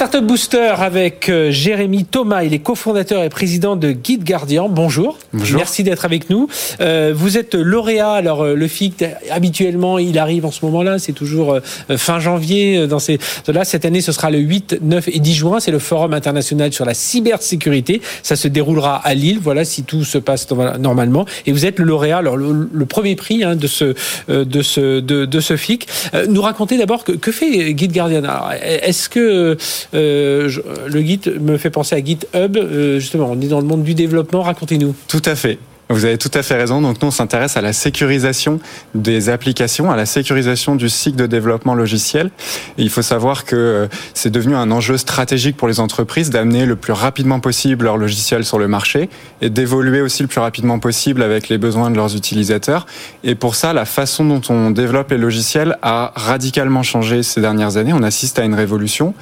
Startup Booster avec euh, Jérémy Thomas, il est cofondateur et président de Guide Gardien. Bonjour. Bonjour. Merci d'être avec nous. Euh, vous êtes lauréat. Alors euh, le FIC, habituellement, il arrive en ce moment-là. C'est toujours fin janvier. Dans ces là, cette année, ce sera le 8, 9 et 10 juin. C'est le Forum international sur la cybersécurité. Ça se déroulera à Lille. Voilà, si tout se passe normalement. Et vous êtes le lauréat. Alors le, premier prix hein, de ce de ce de, de ce FIC. nous racontez d'abord que, que fait Guide Guardian. Est-ce que euh, le guide me fait penser à GitHub. Euh, justement, on est dans le monde du développement. Racontez-nous. Tout à fait. Vous avez tout à fait raison. Donc nous, on s'intéresse à la sécurisation des applications, à la sécurisation du cycle de développement logiciel. Il faut savoir que euh, c'est devenu un enjeu stratégique pour les entreprises d'amener le plus rapidement possible leur logiciel sur le marché et d'évoluer aussi le plus rapidement possible avec les besoins de leurs utilisateurs. Et pour ça, la façon dont on développe les logiciels a radicalement changé ces dernières années. On assiste à une révolution.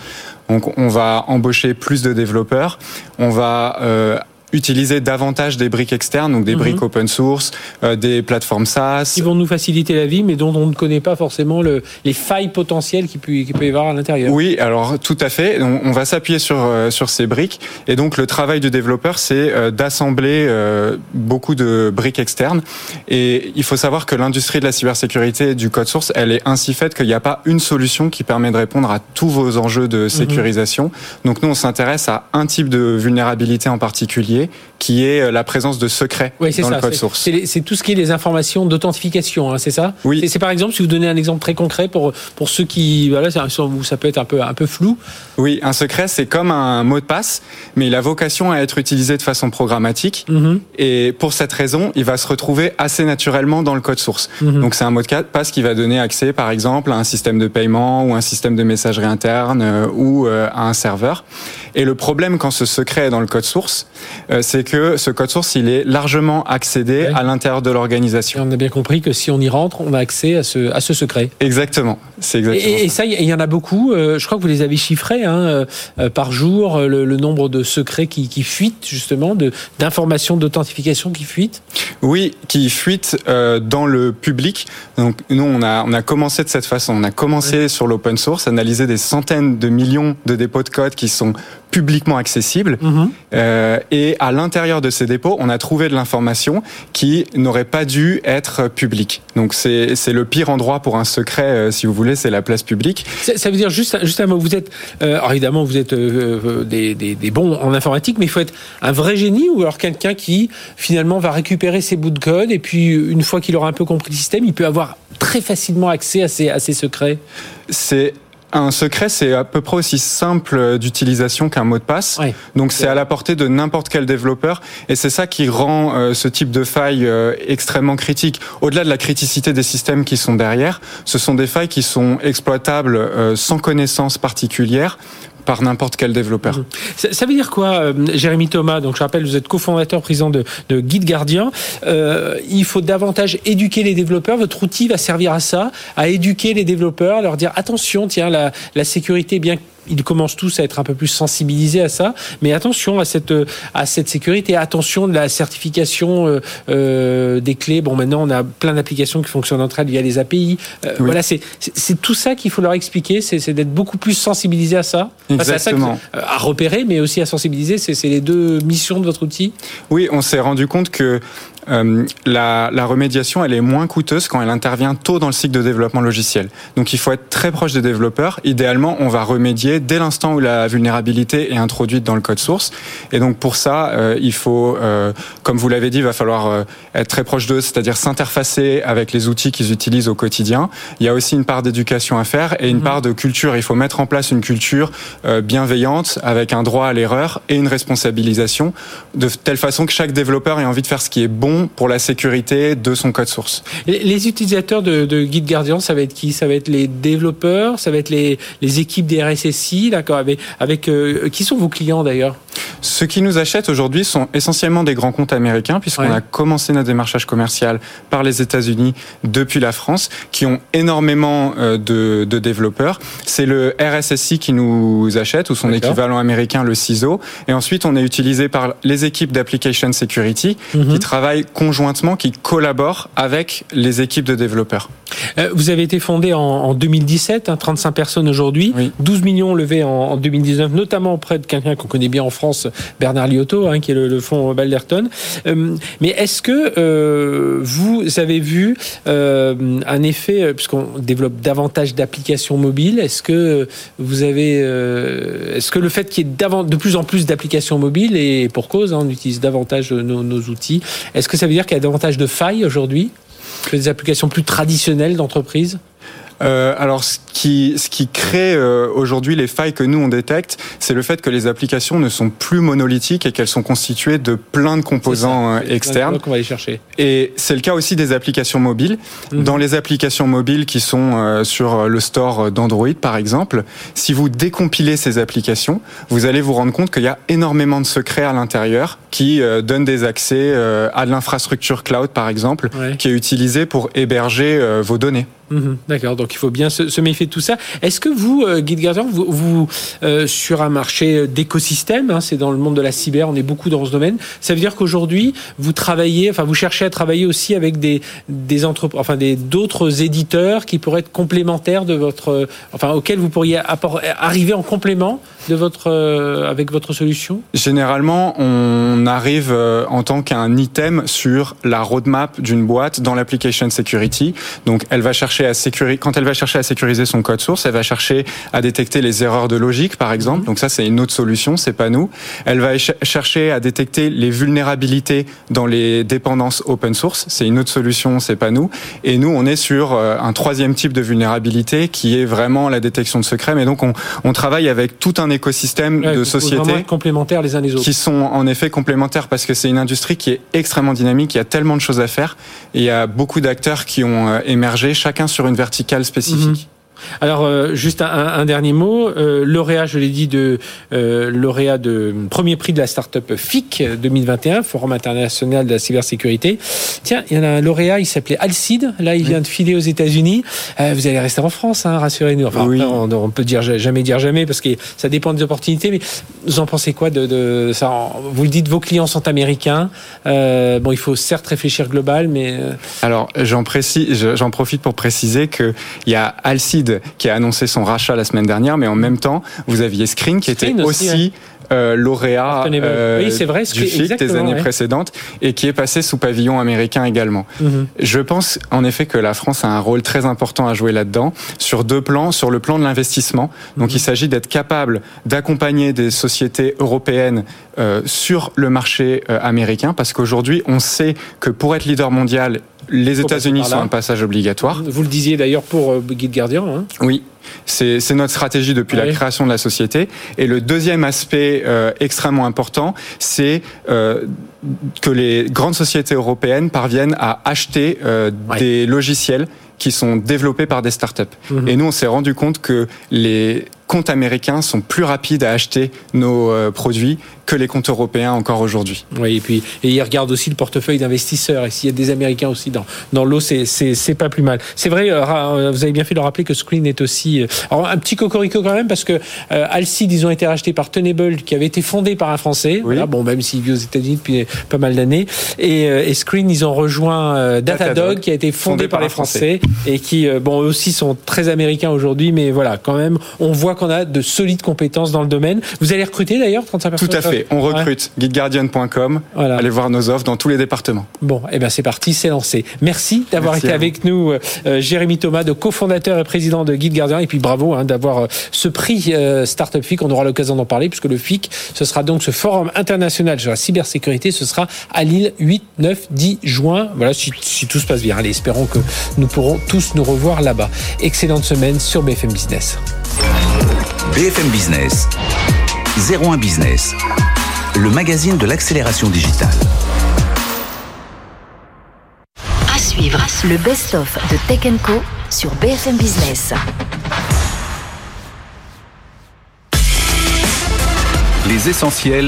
Donc on va embaucher plus de développeurs, on va euh, utiliser davantage des briques externes, donc des mhm. briques open source, euh, des plateformes SaaS. Qui vont nous faciliter la vie, mais dont on ne connaît pas forcément le, les failles potentielles qui peut, qui peut y avoir à l'intérieur. Oui, alors tout à fait. On, on va s'appuyer sur, euh, sur ces briques. Et donc le travail du développeur, c'est euh, d'assembler beaucoup de briques externes. Et il faut savoir que l'industrie de la cybersécurité du code source, elle est ainsi faite qu'il n'y a pas une solution qui permet de répondre à tous vos enjeux de mhm. sécurisation. Donc nous, on s'intéresse à un type de vulnérabilité en particulier qui est euh, la présence de secrets dans le code source. C'est tout ce qui est les informations d'authentification, hein, c'est ça Oui. C'est par exemple, si vous donnez un exemple très concret pour pour ceux qui, voilà, où ça peut être un peu un peu flou. Oui, un secret, c'est comme un mot de passe, mais il a vocation à être utilisé de façon programmatique. Mm-hmm. Et pour cette raison, il va se retrouver assez naturellement dans le code source. Mm-hmm. Donc c'est un mot de passe qui va donner accès, par exemple, à un système de paiement ou un système de messagerie interne euh, ou euh, à un serveur. Et le problème quand ce secret est dans le code source, c'est que ce code source, il est largement accédé à l'intérieur de l'organisation. On a bien compris que si on y rentre, on a accès à ce, à ce secret. Exactement. C'est exactement. Et, ça, il y en a beaucoup. Euh, je crois que vous les avez chiffrés hein, euh, par jour, le, nombre de secrets qui, qui fuitent justement, d'informations d'authentification qui fuitent. Oui, qui fuitent dans le public. Donc nous, on a, on a commencé de cette façon. On a commencé sur l'open source, analyser des centaines de millions de dépôts de code qui sont publiquement accessibles. Mhm. Euh, et à l'intérieur de ces dépôts, on a trouvé de l'information qui n'aurait pas dû être publique. Donc c'est le pire endroit pour un secret, euh, si vous voulez, c'est la place publique. Ça veut dire juste, juste un mot, vous êtes, euh, évidemment, vous êtes des, des, des, bons en informatique, mais il faut être un vrai génie ou alors quelqu'un qui finalement va récupérer ses bouts de code et puis une fois qu'il aura un peu compris le système, il peut avoir très facilement accès à ces, à ces secrets? C'est un secret, c'est à peu près aussi simple d'utilisation qu'un mot de passe. Donc c'est à la portée de n'importe quel développeur. Et c'est ça qui rend euh, ce type de faille euh, extrêmement critique. Au-delà de la criticité des systèmes qui sont derrière, ce sont des failles qui sont exploitables euh, sans connaissance particulière par n'importe quel développeur. Ça, veut dire quoi, euh, Jérémy Thomas Donc je rappelle, vous êtes cofondateur, président de, de Guide Gardien. Euh, il faut davantage éduquer les développeurs. Votre outil va servir à ça, à éduquer les développeurs, leur dire attention, tiens, la, la sécurité, bien ils commencent tous à être un peu plus sensibilisés à ça. Mais attention à cette à cette sécurité, attention de la certification euh, euh, des clés. Bon, maintenant on a plein d'applications qui fonctionnent entre elles via les API. Euh, voilà, c'est tout ça qu'il faut leur expliquer. C'est d'être beaucoup plus sensibilisé à ça. Exactement. à, ça à repérer, mais aussi à sensibiliser. C'est les deux missions de votre outil. Oui, on s'est rendu compte que la, la remédiation, elle est moins coûteuse quand elle intervient tôt dans le cycle de développement logiciel. Donc il faut être très proche des développeurs. Idéalement, on va remédier dès l'instant où la vulnérabilité est introduite dans le code source. Et donc pour ça, il faut, comme vous l'avez dit, il va falloir être très proche d'eux, c'est-à-dire s'interfacer avec les outils qu'ils utilisent au quotidien. Il y a aussi une part d'éducation à faire et une mhm. part de culture. Il faut mettre en place une culture euh, bienveillante avec un droit à l'erreur et une responsabilisation de telle façon que chaque développeur ait envie de faire ce qui est bon pour la sécurité de son code source. Les utilisateurs de, de Guide Guardian, ça va être qui? Ça va être les développeurs, ça va être les, les équipes des RSSI, d'accord Avec, avec euh, qui sont vos clients d'ailleurs? Ceux qui nous achètent aujourd'hui sont essentiellement des grands comptes américains puisqu'on a commencé notre démarchage commercial par les États-Unis depuis la France, qui ont énormément euh, de, de développeurs. C'est le RSSI qui nous achète, ou son équivalent américain, le CISO. Et ensuite, on est utilisé par les équipes d'application security mhm. qui travaillent conjointement, qui collaborent avec les équipes de développeurs. Euh, vous avez été fondé en, 2017, 35 hein, personnes aujourd'hui, 12 millions levés en, 2019, notamment auprès de quelqu'un qu'on connaît bien en France, Bernard Liotto, hein, qui est le, fonds Balderton. Euh, mais est-ce que euh, vous avez vu un effet, puisqu'on développe davantage d'applications mobiles, est-ce que vous avez, est-ce que le fait qu'il y ait de plus en plus d'applications mobiles et pour cause, hein, on utilise davantage nos, nos outils, est-ce que ça veut dire qu'il y a davantage de failles aujourd'hui que des applications plus traditionnelles d'entreprise euh, alors, ce qui, ce qui crée euh, aujourd'hui les failles que nous on détecte, c'est le fait que les applications ne sont plus monolithiques et qu'elles sont constituées de plein de composants euh, externes. va aller chercher. Et c'est le cas aussi des applications mobiles. Mhm. Dans les applications mobiles qui sont euh, sur le store d'Android, par exemple, si vous décompilez ces applications, vous allez vous rendre compte qu'il y a énormément de secrets à l'intérieur qui donnent des accès à l'infrastructure cloud, par exemple, qui est utilisée pour héberger vos données. Mhm. D'accord, donc il faut bien se, méfier de tout ça. Est-ce que vous, euh, Guide Gardien, vous, euh, sur un marché d'écosystème, hein, c'est dans le monde de la cyber, on est beaucoup dans ce domaine, ça veut dire qu'aujourd'hui, vous travaillez, enfin vous cherchez à travailler aussi avec des, enfin d'autres éditeurs qui pourraient être complémentaires de votre, enfin auxquels vous pourriez arriver en complément de votre, euh, avec votre solution? Généralement, on arrive en tant qu'un item sur la roadmap d'une boîte dans l'application security. Donc, elle va chercher à sécuriser, quand elle va chercher à sécuriser son code source, elle va chercher à détecter les erreurs de logique, par exemple. Mhm. Donc ça, c'est une autre solution, c'est pas nous. Elle va chercher à détecter les vulnérabilités dans les dépendances open source, c'est une autre solution, c'est pas nous. Et nous, on est sur euh, un troisième type de vulnérabilité qui est vraiment la détection de secrets. Mais donc, on, on travaille avec tout un écosystème de sociétés complémentaires les uns les autres, qui sont en effet complémentaires parce que c'est une industrie qui est extrêmement dynamique. Il y a tellement de choses à faire. Et il y a beaucoup d'acteurs qui ont euh, émergé chacun sur une verticale spécifique. Alors, euh, juste un, dernier mot. Euh, lauréat, je l'ai dit, de euh, lauréat de premier prix de la start-up FIC 2021, Forum international de la cybersécurité. Tiens, il y en a un lauréat, il s'appelait Alcide. Là, il vient de filer aux États-Unis. vous allez rester en France, hein, rassurez-nous. Enfin, on, peut dire jamais dire jamais parce que ça dépend des opportunités. Mais vous en pensez quoi de, de ça Vous le dites, vos clients sont américains. bon, il faut certes réfléchir global, mais alors j'en précise, j'en profite pour préciser que il y a Alcide qui a annoncé son rachat la semaine dernière, mais en même temps, vous aviez Screen qui était aussi, euh, lauréat euh, oui, vrai, du FIC des années précédentes et qui est passé sous pavillon américain également. Mhm. Je pense en effet que la France a un rôle très important à jouer là-dedans sur deux plans. Sur le plan de l'investissement, donc il s'agit d'être capable d'accompagner des sociétés européennes euh, sur le marché américain parce qu'aujourd'hui on sait que pour être leader mondial les États-Unis sont un passage obligatoire. Vous le disiez d'ailleurs pour euh, Guide Guardian. Hein. Oui, c'est notre stratégie depuis la création de la société. Et le deuxième aspect euh, extrêmement important, c'est euh, que les grandes sociétés européennes parviennent à acheter des logiciels qui sont développés par des startups. Mhm. Et nous, on s'est rendu compte que les comptes américains sont plus rapides à acheter nos produits que les comptes européens encore aujourd'hui. Oui, et puis et ils regardent aussi le portefeuille d'investisseurs. Et s'il y a des Américains aussi dans dans l'eau, c'est c'est pas plus mal. C'est vrai, euh, euh, vous avez bien fait de rappeler que Screen est aussi. Euh, alors un petit cocorico quand même parce que euh, Alcide, ils ont été rachetés par Tenable, qui avait été fondé par un Français. Voilà, bon, même s'il vit aux États-Unis depuis pas mal d'années. Et, et, Screen, ils ont rejoint Datadog, qui a été fondé, par, les Français, et qui bon eux aussi sont très américains aujourd'hui, mais voilà, quand même, on voit qu'on a de solides compétences dans le domaine. Vous allez recruter d'ailleurs 35 personnes Tout à fait. On recrute. Ouais. Guideguardian.com. Voilà. Allez voir nos offres dans tous les départements. Bon, et eh ben c'est parti, c'est lancé. Merci d'avoir été avec nous, euh, Jérémy Thomas, de cofondateur et président de Guide Gardien. Et puis bravo hein, d'avoir euh, ce prix euh, Startup FIC. On aura l'occasion d'en parler puisque le FIC, ce sera donc ce forum international sur la cybersécurité. Ce sera à Lille 8, 9, 10 juin. Voilà, si, si tout se passe bien. Allez, espérons que nous pourrons tous nous revoir là-bas. Excellente semaine sur BFM Business. BFM Business, 01 Business, le magazine de l'accélération digitale. À suivre, le best-of de Tech Co sur BFM Business. Les essentiels